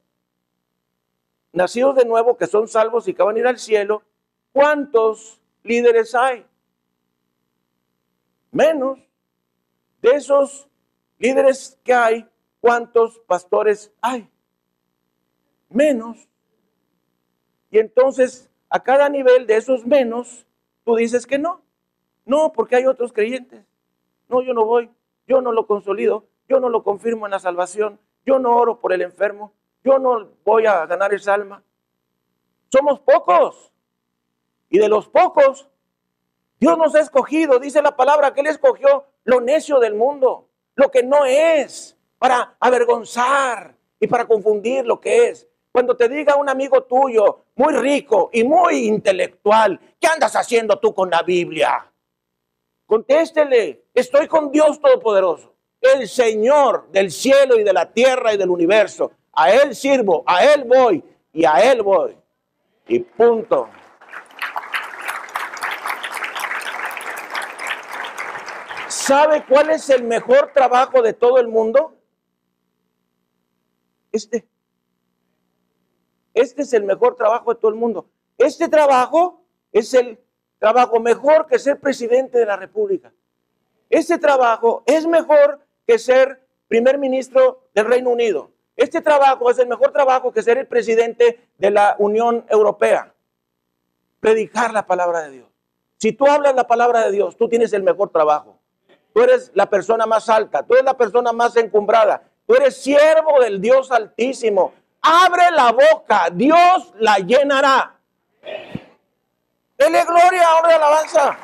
nacidos de nuevo que son salvos y que van a ir al cielo, ¿cuántos líderes hay? Menos. De esos líderes que hay, ¿cuántos pastores hay? menos. Y entonces, a cada nivel de esos menos, tú dices que no. No, porque hay otros creyentes. No, yo no voy, yo no lo consolido, yo no lo confirmo en la salvación, yo no oro por el enfermo, yo no voy a ganar esa alma. Somos pocos. Y de los pocos, Dios nos ha escogido, dice la palabra, que Él escogió lo necio del mundo, lo que no es, para avergonzar y para confundir lo que es. Cuando te diga un amigo tuyo, muy rico y muy intelectual, ¿qué andas haciendo tú con la Biblia? Contéstele, estoy con Dios Todopoderoso, el Señor del cielo y de la tierra y del universo. A Él sirvo, a Él voy y a Él voy. Y punto. ¿Sabe cuál es el mejor trabajo de todo el mundo? Este. Este es el mejor trabajo de todo el mundo. Este trabajo es el trabajo mejor que ser presidente de la República. Este trabajo es mejor que ser primer ministro del Reino Unido. Este trabajo es el mejor trabajo que ser el presidente de la Unión Europea. Predicar la palabra de Dios. Si tú hablas la palabra de Dios, tú tienes el mejor trabajo. Tú eres la persona más alta, tú eres la persona más encumbrada, tú eres siervo del Dios Altísimo, abre la boca, Dios la llenará. Dele gloria, honra alabanza.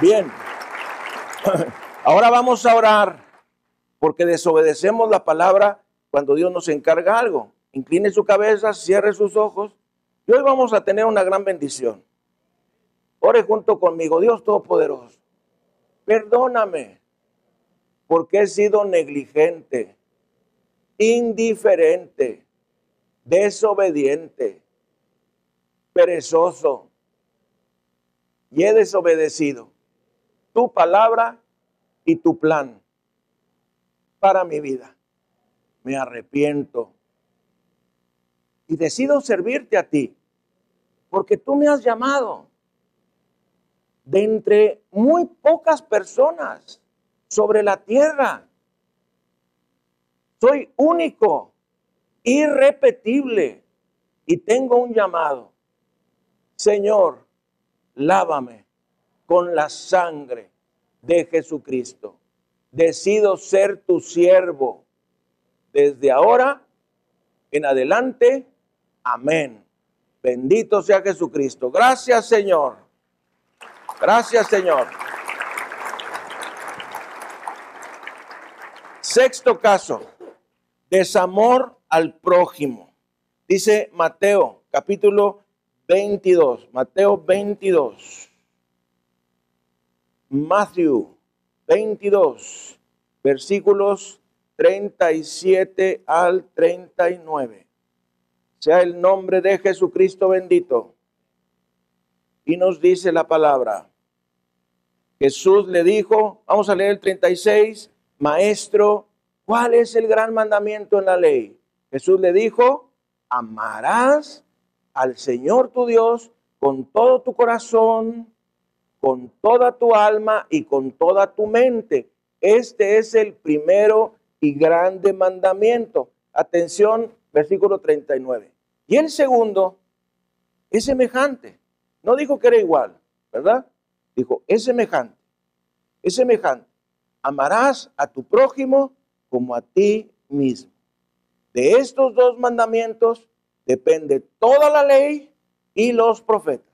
Bien. (laughs) Ahora vamos a orar porque desobedecemos la palabra cuando Dios nos encarga algo. Incline su cabeza, cierre sus ojos y hoy vamos a tener una gran bendición. Ore junto conmigo, Dios Todopoderoso. Perdóname porque he sido negligente indiferente, desobediente, perezoso y he desobedecido. tu palabra y tu plan para mi vida. Me arrepiento y decido servirte a ti, porque tú me has llamado de entre muy pocas personas sobre la tierra. Soy único, irrepetible y tengo un llamado. Señor, lávame con la sangre de Jesucristo. Decido ser tu siervo desde ahora en adelante. Amén. Bendito sea Jesucristo. Gracias Señor. Gracias Señor. Sexto caso, desamor al prójimo. Dice Mateo capítulo 22, Mateo 22. Matthew 22, versículos 37 al 39. Sea el nombre de Jesucristo bendito. Y nos dice la palabra. Jesús le dijo, vamos a leer el 36, Maestro, ¿cuál es el gran mandamiento en la ley? Jesús le dijo, amarás al Señor tu Dios con todo tu corazón, con toda tu alma y con toda tu mente. Este es el primero y grande mandamiento. Atención, versículo 39. Y el segundo es semejante. No dijo que era igual, ¿verdad? Dijo, es semejante. Es semejante. Amarás a tu prójimo como a ti mismo. De estos dos mandamientos depende toda la ley y los profetas.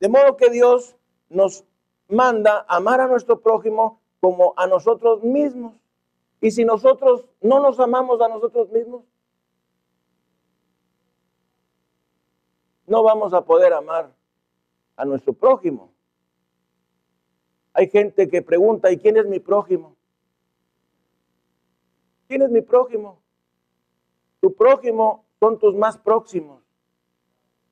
De modo que Dios nos manda amar a nuestro prójimo como a nosotros mismos. Y si nosotros no nos amamos a nosotros mismos, no vamos a poder amar a nuestro prójimo. Hay gente que pregunta, ¿y quién es mi prójimo? ¿Quién es mi prójimo? Tu prójimo son tus más próximos,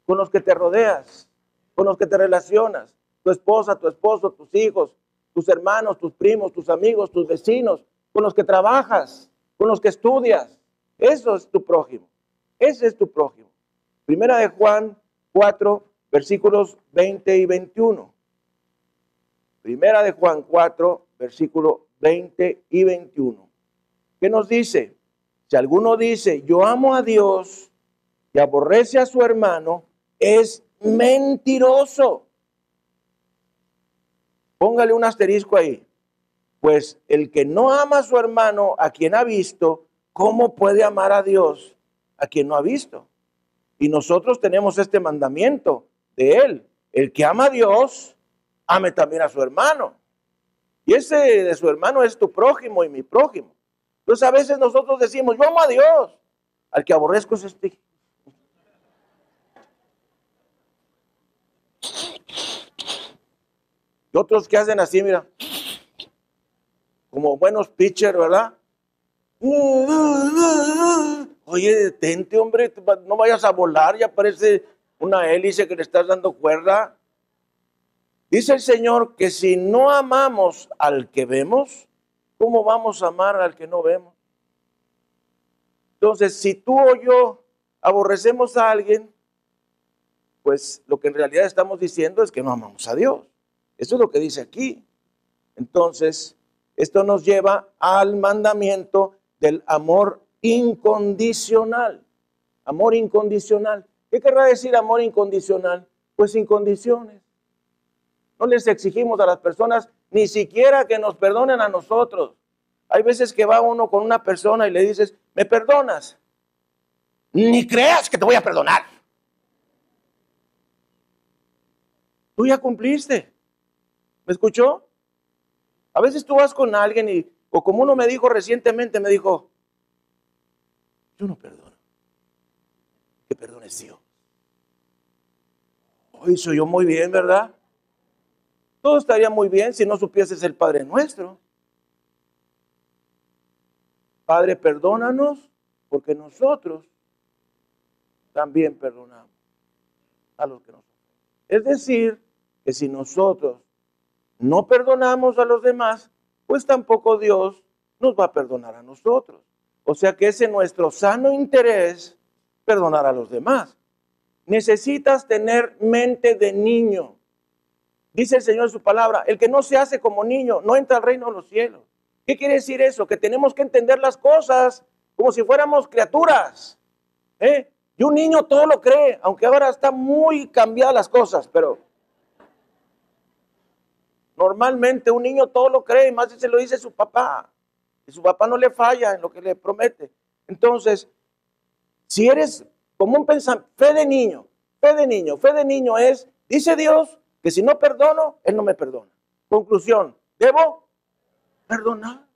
con los que te rodeas, con los que te relacionas tu esposa, tu esposo, tus hijos, tus hermanos, tus primos, tus amigos, tus vecinos, con los que trabajas, con los que estudias. Eso es tu prójimo. Ese es tu prójimo. Primera de Juan 4, versículos 20 y 21. Primera de Juan 4, versículos 20 y 21. ¿Qué nos dice? Si alguno dice, yo amo a Dios y aborrece a su hermano, es mentiroso. Póngale un asterisco ahí. Pues el que no ama a su hermano, a quien ha visto, ¿cómo puede amar a Dios a quien no ha visto? Y nosotros tenemos este mandamiento de él. El que ama a Dios, ame también a su hermano. Y ese de su hermano es tu prójimo y mi prójimo. Entonces a veces nosotros decimos, yo amo a Dios. Al que aborrezco es este. Y otros que hacen así, mira, como buenos pitchers, ¿verdad? Oye, detente, hombre, no vayas a volar, ya parece una hélice que le estás dando cuerda. Dice el Señor que si no amamos al que vemos, ¿cómo vamos a amar al que no vemos? Entonces, si tú o yo aborrecemos a alguien, pues lo que en realidad estamos diciendo es que no amamos a Dios. Eso es lo que dice aquí. Entonces, esto nos lleva al mandamiento del amor incondicional. Amor incondicional. ¿Qué querrá decir amor incondicional? Pues sin condiciones. No les exigimos a las personas ni siquiera que nos perdonen a nosotros. Hay veces que va uno con una persona y le dices, ¿me perdonas? Ni creas que te voy a perdonar. Tú ya cumpliste. ¿Me escuchó? A veces tú vas con alguien y, o como uno me dijo recientemente, me dijo, yo no perdono. Que perdones Dios. Hoy soy yo muy bien, ¿verdad? Todo estaría muy bien si no supieses el Padre nuestro. Padre, perdónanos porque nosotros también perdonamos a los que nos Es decir, que si nosotros no perdonamos a los demás, pues tampoco Dios nos va a perdonar a nosotros. O sea que es en nuestro sano interés perdonar a los demás. Necesitas tener mente de niño. Dice el Señor en su palabra, el que no se hace como niño no entra al reino de los cielos. ¿Qué quiere decir eso? Que tenemos que entender las cosas como si fuéramos criaturas. ¿eh? Y un niño todo lo cree, aunque ahora está muy cambiadas las cosas, pero normalmente un niño todo lo cree, más si se lo dice su papá. Y su papá no le falla en lo que le promete. Entonces, si eres como un pensamiento, fe de niño, fe de niño, fe de niño es, dice Dios, que si no perdono, Él no me perdona. Conclusión, debo perdonar.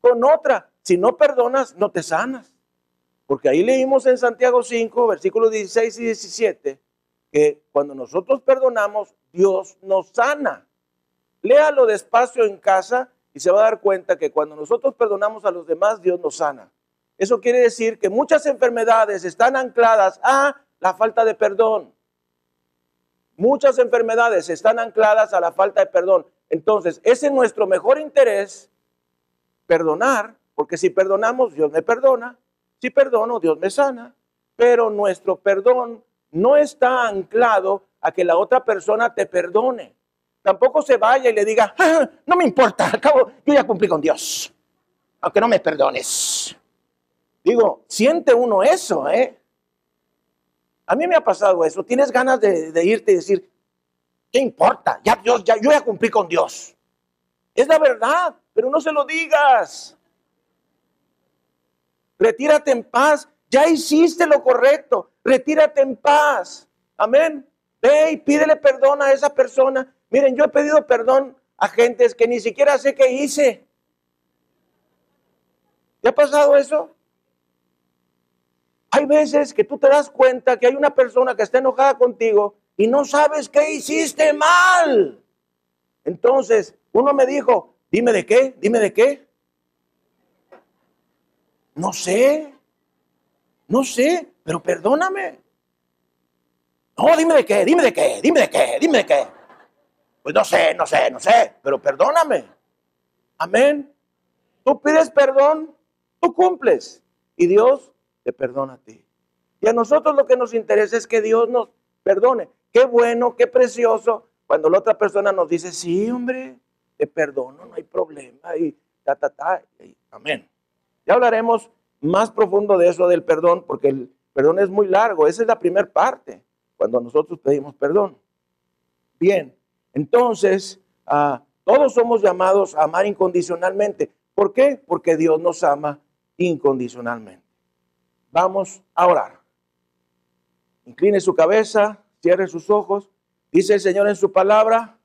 Con otra, si no perdonas, no te sanas. Porque ahí leímos en Santiago 5, versículos 16 y 17, que cuando nosotros perdonamos, Dios nos sana. Léalo despacio en casa y se va a dar cuenta que cuando nosotros perdonamos a los demás, Dios nos sana. Eso quiere decir que muchas enfermedades están ancladas a la falta de perdón. Muchas enfermedades están ancladas a la falta de perdón. Entonces, es en nuestro mejor interés perdonar, porque si perdonamos, Dios me perdona. Si perdono, Dios me sana. Pero nuestro perdón no está anclado a que la otra persona te perdone. Tampoco se vaya y le diga, ah, no me importa, al cabo, yo ya cumplí con Dios, aunque no me perdones. Digo, siente uno eso, ¿eh? A mí me ha pasado eso. Tienes ganas de, irte y decir, ¿qué importa? Ya, Dios, ya, yo ya cumplí con Dios. Es la verdad, pero no se lo digas. Retírate en paz. Ya hiciste lo correcto. Retírate en paz. Amén. Ve y pídele perdón a esa persona. Miren, yo he pedido perdón a gentes que ni siquiera sé qué hice. ¿Te ha pasado eso? Hay veces que tú te das cuenta que hay una persona que está enojada contigo y no sabes qué hiciste mal. Entonces, uno me dijo, dime de qué, dime de qué. No sé, no sé, pero perdóname. No, dime de qué, dime de qué, dime de qué, dime de qué. Pues no sé, no sé, no sé, pero perdóname. Amén. Tú pides perdón, tú cumples. Y Dios perdona a ti. Y a nosotros lo que nos interesa es que Dios nos perdone. Qué bueno, qué precioso cuando la otra persona nos dice, sí, hombre, te perdono, no hay problema. Y ta, ta, ta. amén. Ya hablaremos más profundo de eso del perdón, porque el perdón es muy largo. Esa es la primera parte, cuando nosotros pedimos perdón. Bien, entonces, ah, todos somos llamados a amar incondicionalmente. ¿Por qué? Porque Dios nos ama incondicionalmente. Vamos a orar. Incline su cabeza, cierre sus ojos. Dice el Señor en su palabra,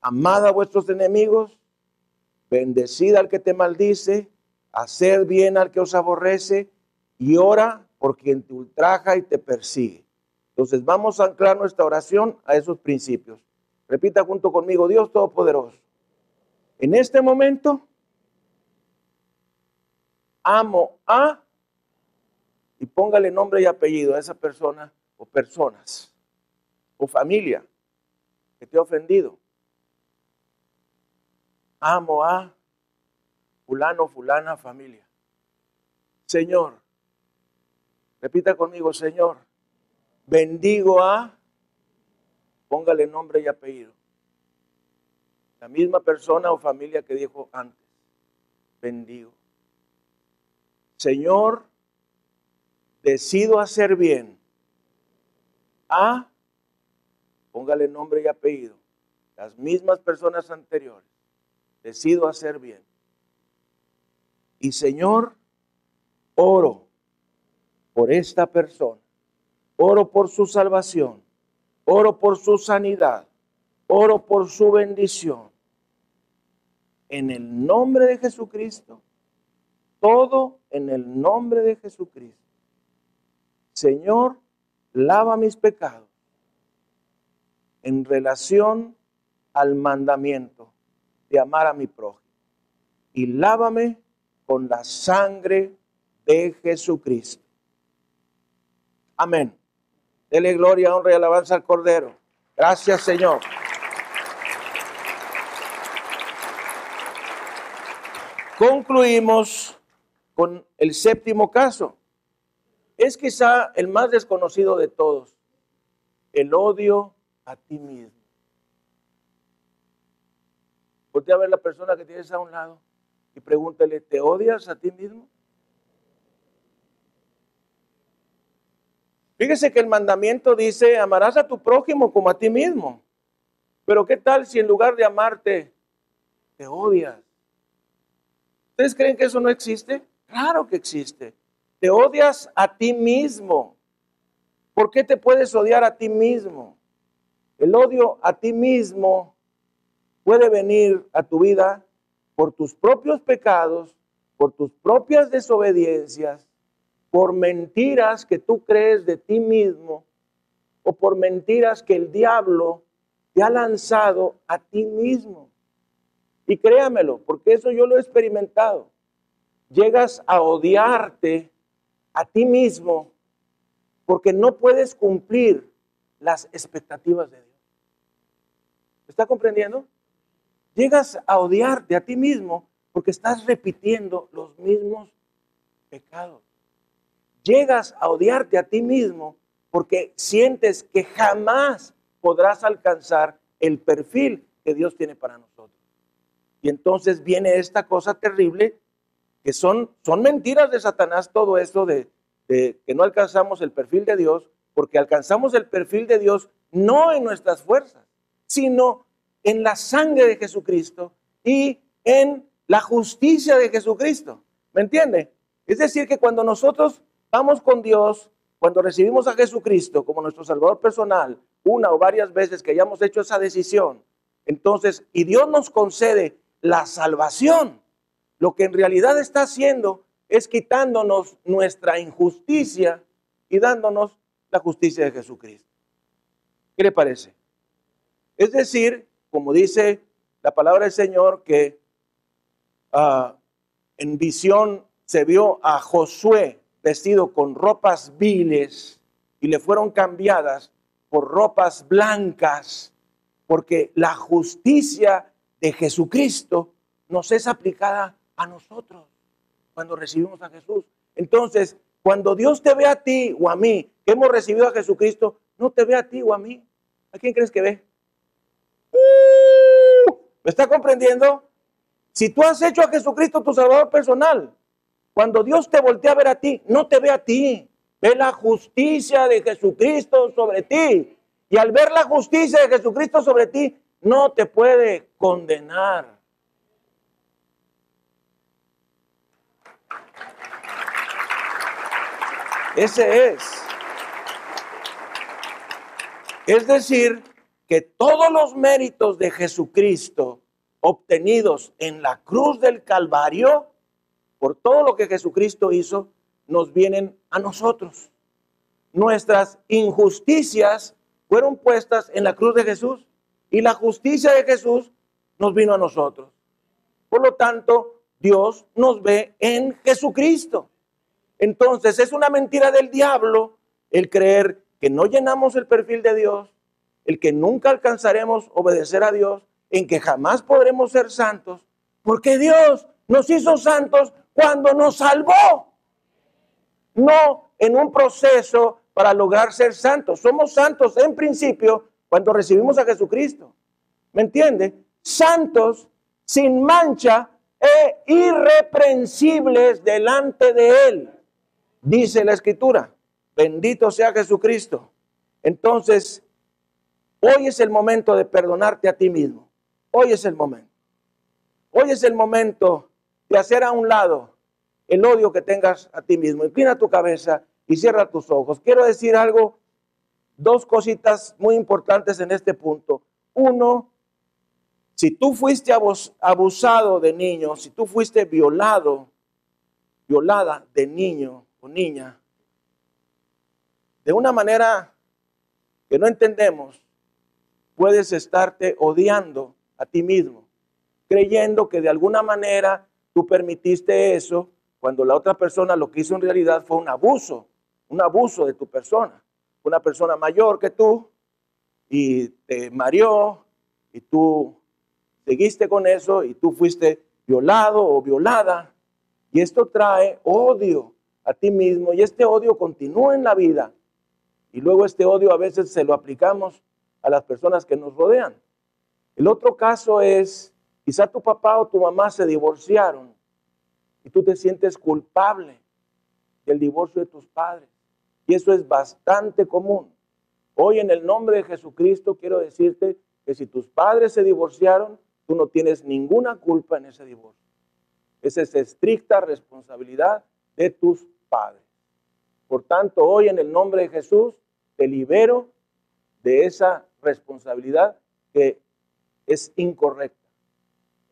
amad a vuestros enemigos, bendecid al que te maldice, hacer bien al que os aborrece y ora por quien te ultraja y te persigue. Entonces vamos a anclar nuestra oración a esos principios. Repita junto conmigo, Dios Todopoderoso. En este momento, amo a y póngale nombre y apellido a esa persona o personas o familia que te ha ofendido. Amo a fulano, fulana, familia. Señor, repita conmigo, Señor, bendigo a, póngale nombre y apellido. La misma persona o familia que dijo antes, bendigo. Señor, decido hacer bien a, póngale nombre y apellido, las mismas personas anteriores, decido hacer bien. Y Señor, oro por esta persona, oro por su salvación, oro por su sanidad, oro por su bendición. En el nombre de Jesucristo, todo en el nombre de Jesucristo. Señor, lava mis pecados en relación al mandamiento de amar a mi prójimo y lávame con la sangre de Jesucristo. Amén. Dele gloria, honra y alabanza al Cordero. Gracias, Señor. Concluimos con el séptimo caso. Es quizá el más desconocido de todos, el odio a ti mismo. Voltea a ver la persona que tienes a un lado y pregúntale, ¿te odias a ti mismo? Fíjese que el mandamiento dice, amarás a tu prójimo como a ti mismo. Pero ¿qué tal si en lugar de amarte, te odias? ¿Ustedes creen que eso no existe? Claro que existe. Te odias a ti mismo. ¿Por qué te puedes odiar a ti mismo? El odio a ti mismo puede venir a tu vida por tus propios pecados, por tus propias desobediencias, por mentiras que tú crees de ti mismo o por mentiras que el diablo te ha lanzado a ti mismo. Y créamelo, porque eso yo lo he experimentado. Llegas a odiarte a ti mismo porque no puedes cumplir las expectativas de Dios. ¿Está comprendiendo? Llegas a odiarte a ti mismo porque estás repitiendo los mismos pecados. Llegas a odiarte a ti mismo porque sientes que jamás podrás alcanzar el perfil que Dios tiene para nosotros. Y entonces viene esta cosa terrible, que son, son mentiras de Satanás todo esto de, de que no alcanzamos el perfil de Dios, porque alcanzamos el perfil de Dios no en nuestras fuerzas, sino en la sangre de Jesucristo y en la justicia de Jesucristo. ¿Me entiende? Es decir, que cuando nosotros vamos con Dios, cuando recibimos a Jesucristo como nuestro Salvador personal, una o varias veces que hayamos hecho esa decisión, entonces, y Dios nos concede la salvación, lo que en realidad está haciendo es quitándonos nuestra injusticia y dándonos la justicia de Jesucristo. ¿Qué le parece? Es decir, como dice la palabra del Señor, que ah, en visión se vio a Josué vestido con ropas viles y le fueron cambiadas por ropas blancas, porque la justicia de Jesucristo nos es aplicada a nosotros cuando recibimos a Jesús. Entonces, cuando Dios te ve a ti o a mí, que hemos recibido a Jesucristo, no te ve a ti o a mí. ¿A quién crees que ve? ¿Me está comprendiendo? Si tú has hecho a Jesucristo tu Salvador personal, cuando Dios te voltea a ver a ti, no te ve a ti, ve la justicia de Jesucristo sobre ti. Y al ver la justicia de Jesucristo sobre ti, no te puede condenar. Ese es. Es decir, que todos los méritos de Jesucristo obtenidos en la cruz del Calvario, por todo lo que Jesucristo hizo, nos vienen a nosotros. Nuestras injusticias fueron puestas en la cruz de Jesús y la justicia de Jesús nos vino a nosotros. Por lo tanto, Dios nos ve en Jesucristo. Entonces es una mentira del diablo el creer que no llenamos el perfil de Dios, el que nunca alcanzaremos obedecer a Dios, en que jamás podremos ser santos, porque Dios nos hizo santos cuando nos salvó, no en un proceso para lograr ser santos. Somos santos en principio cuando recibimos a Jesucristo. ¿Me entiende? Santos sin mancha e irreprensibles delante de Él, dice la Escritura. Bendito sea Jesucristo. Entonces, Hoy es el momento de perdonarte a ti mismo. Hoy es el momento. Hoy es el momento de hacer a un lado el odio que tengas a ti mismo. Inclina tu cabeza y cierra tus ojos. Quiero decir algo, dos cositas muy importantes en este punto. Uno, si tú fuiste abusado de niño, si tú fuiste violado, violada de niño o niña, de una manera que no entendemos, puedes estarte odiando a ti mismo, creyendo que de alguna manera tú permitiste eso cuando la otra persona lo que hizo en realidad fue un abuso, un abuso de tu persona. Una persona mayor que tú y te mareó y tú seguiste con eso y tú fuiste violado o violada. Y esto trae odio a ti mismo y este odio continúa en la vida. Y luego este odio a veces se lo aplicamos a las personas que nos rodean. El otro caso es, quizá tu papá o tu mamá se divorciaron y tú te sientes culpable del divorcio de tus padres. Y eso es bastante común. Hoy en el nombre de Jesucristo quiero decirte que si tus padres se divorciaron, tú no tienes ninguna culpa en ese divorcio. Esa es estricta responsabilidad de tus padres. Por tanto, hoy en el nombre de Jesús te libero de esa responsabilidad que es incorrecta.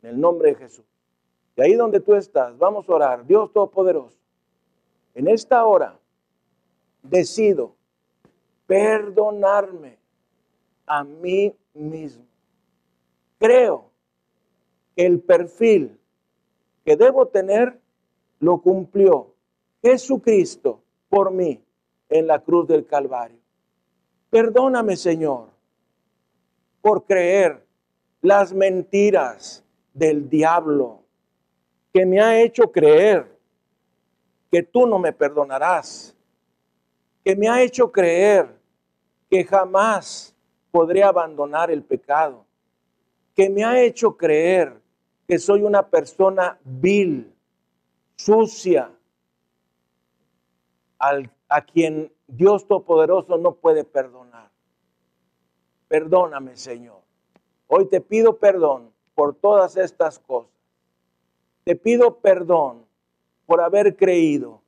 En el nombre de Jesús. De ahí donde tú estás, vamos a orar. Dios Todopoderoso, en esta hora decido perdonarme a mí mismo. Creo que el perfil que debo tener lo cumplió Jesucristo por mí en la cruz del Calvario. Perdóname, Señor, por creer las mentiras del diablo que me ha hecho creer que tú no me perdonarás, que me ha hecho creer que jamás podré abandonar el pecado, que me ha hecho creer que soy una persona vil, sucia, a quien Dios Todopoderoso no puede perdonar. Perdóname, Señor. Hoy te pido perdón por todas estas cosas. Te pido perdón por haber creído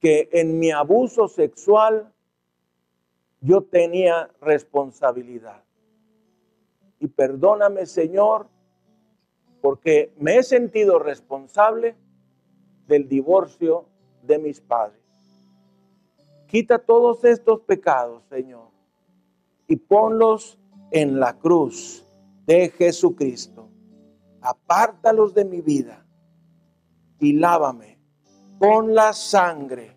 que en mi abuso sexual yo tenía responsabilidad. Y perdóname, Señor, porque me he sentido responsable del divorcio de mis padres. Quita todos estos pecados, Señor, y ponlos en la cruz de Jesucristo. Apártalos de mi vida y lávame con la sangre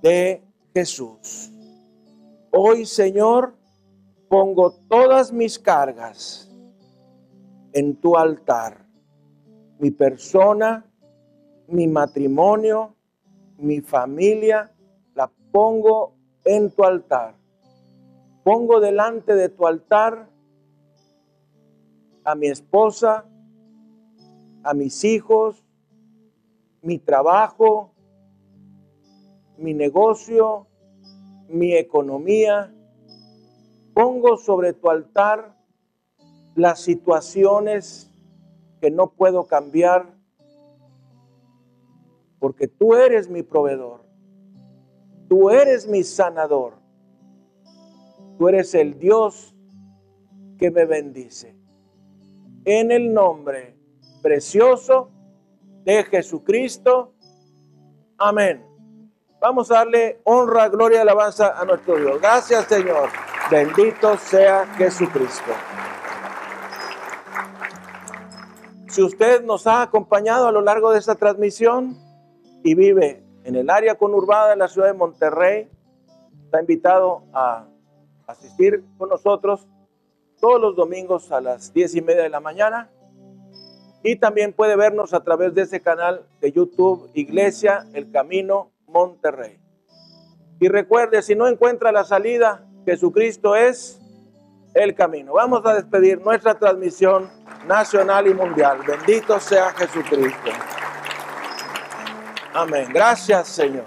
de Jesús. Hoy, Señor, pongo todas mis cargas en tu altar. Mi persona, mi matrimonio, mi familia, pongo en tu altar. Pongo delante de tu altar a mi esposa, a mis hijos, mi trabajo, mi negocio, mi economía. Pongo sobre tu altar las situaciones que no puedo cambiar porque tú eres mi proveedor. Tú eres mi sanador. Tú eres el Dios que me bendice. En el nombre precioso de Jesucristo. Amén. Vamos a darle honra, gloria y alabanza a nuestro Dios. Gracias Señor. Bendito sea Jesucristo. Si usted nos ha acompañado a lo largo de esta transmisión y vive en el área conurbada de la ciudad de Monterrey, está invitado a asistir con nosotros todos los domingos a las diez y media de la mañana. Y también puede vernos a través de ese canal de YouTube, Iglesia El Camino Monterrey. Y recuerde, si no encuentra la salida, Jesucristo es el camino. Vamos a despedir nuestra transmisión nacional y mundial. Bendito sea Jesucristo. Amén. Gracias, Señor.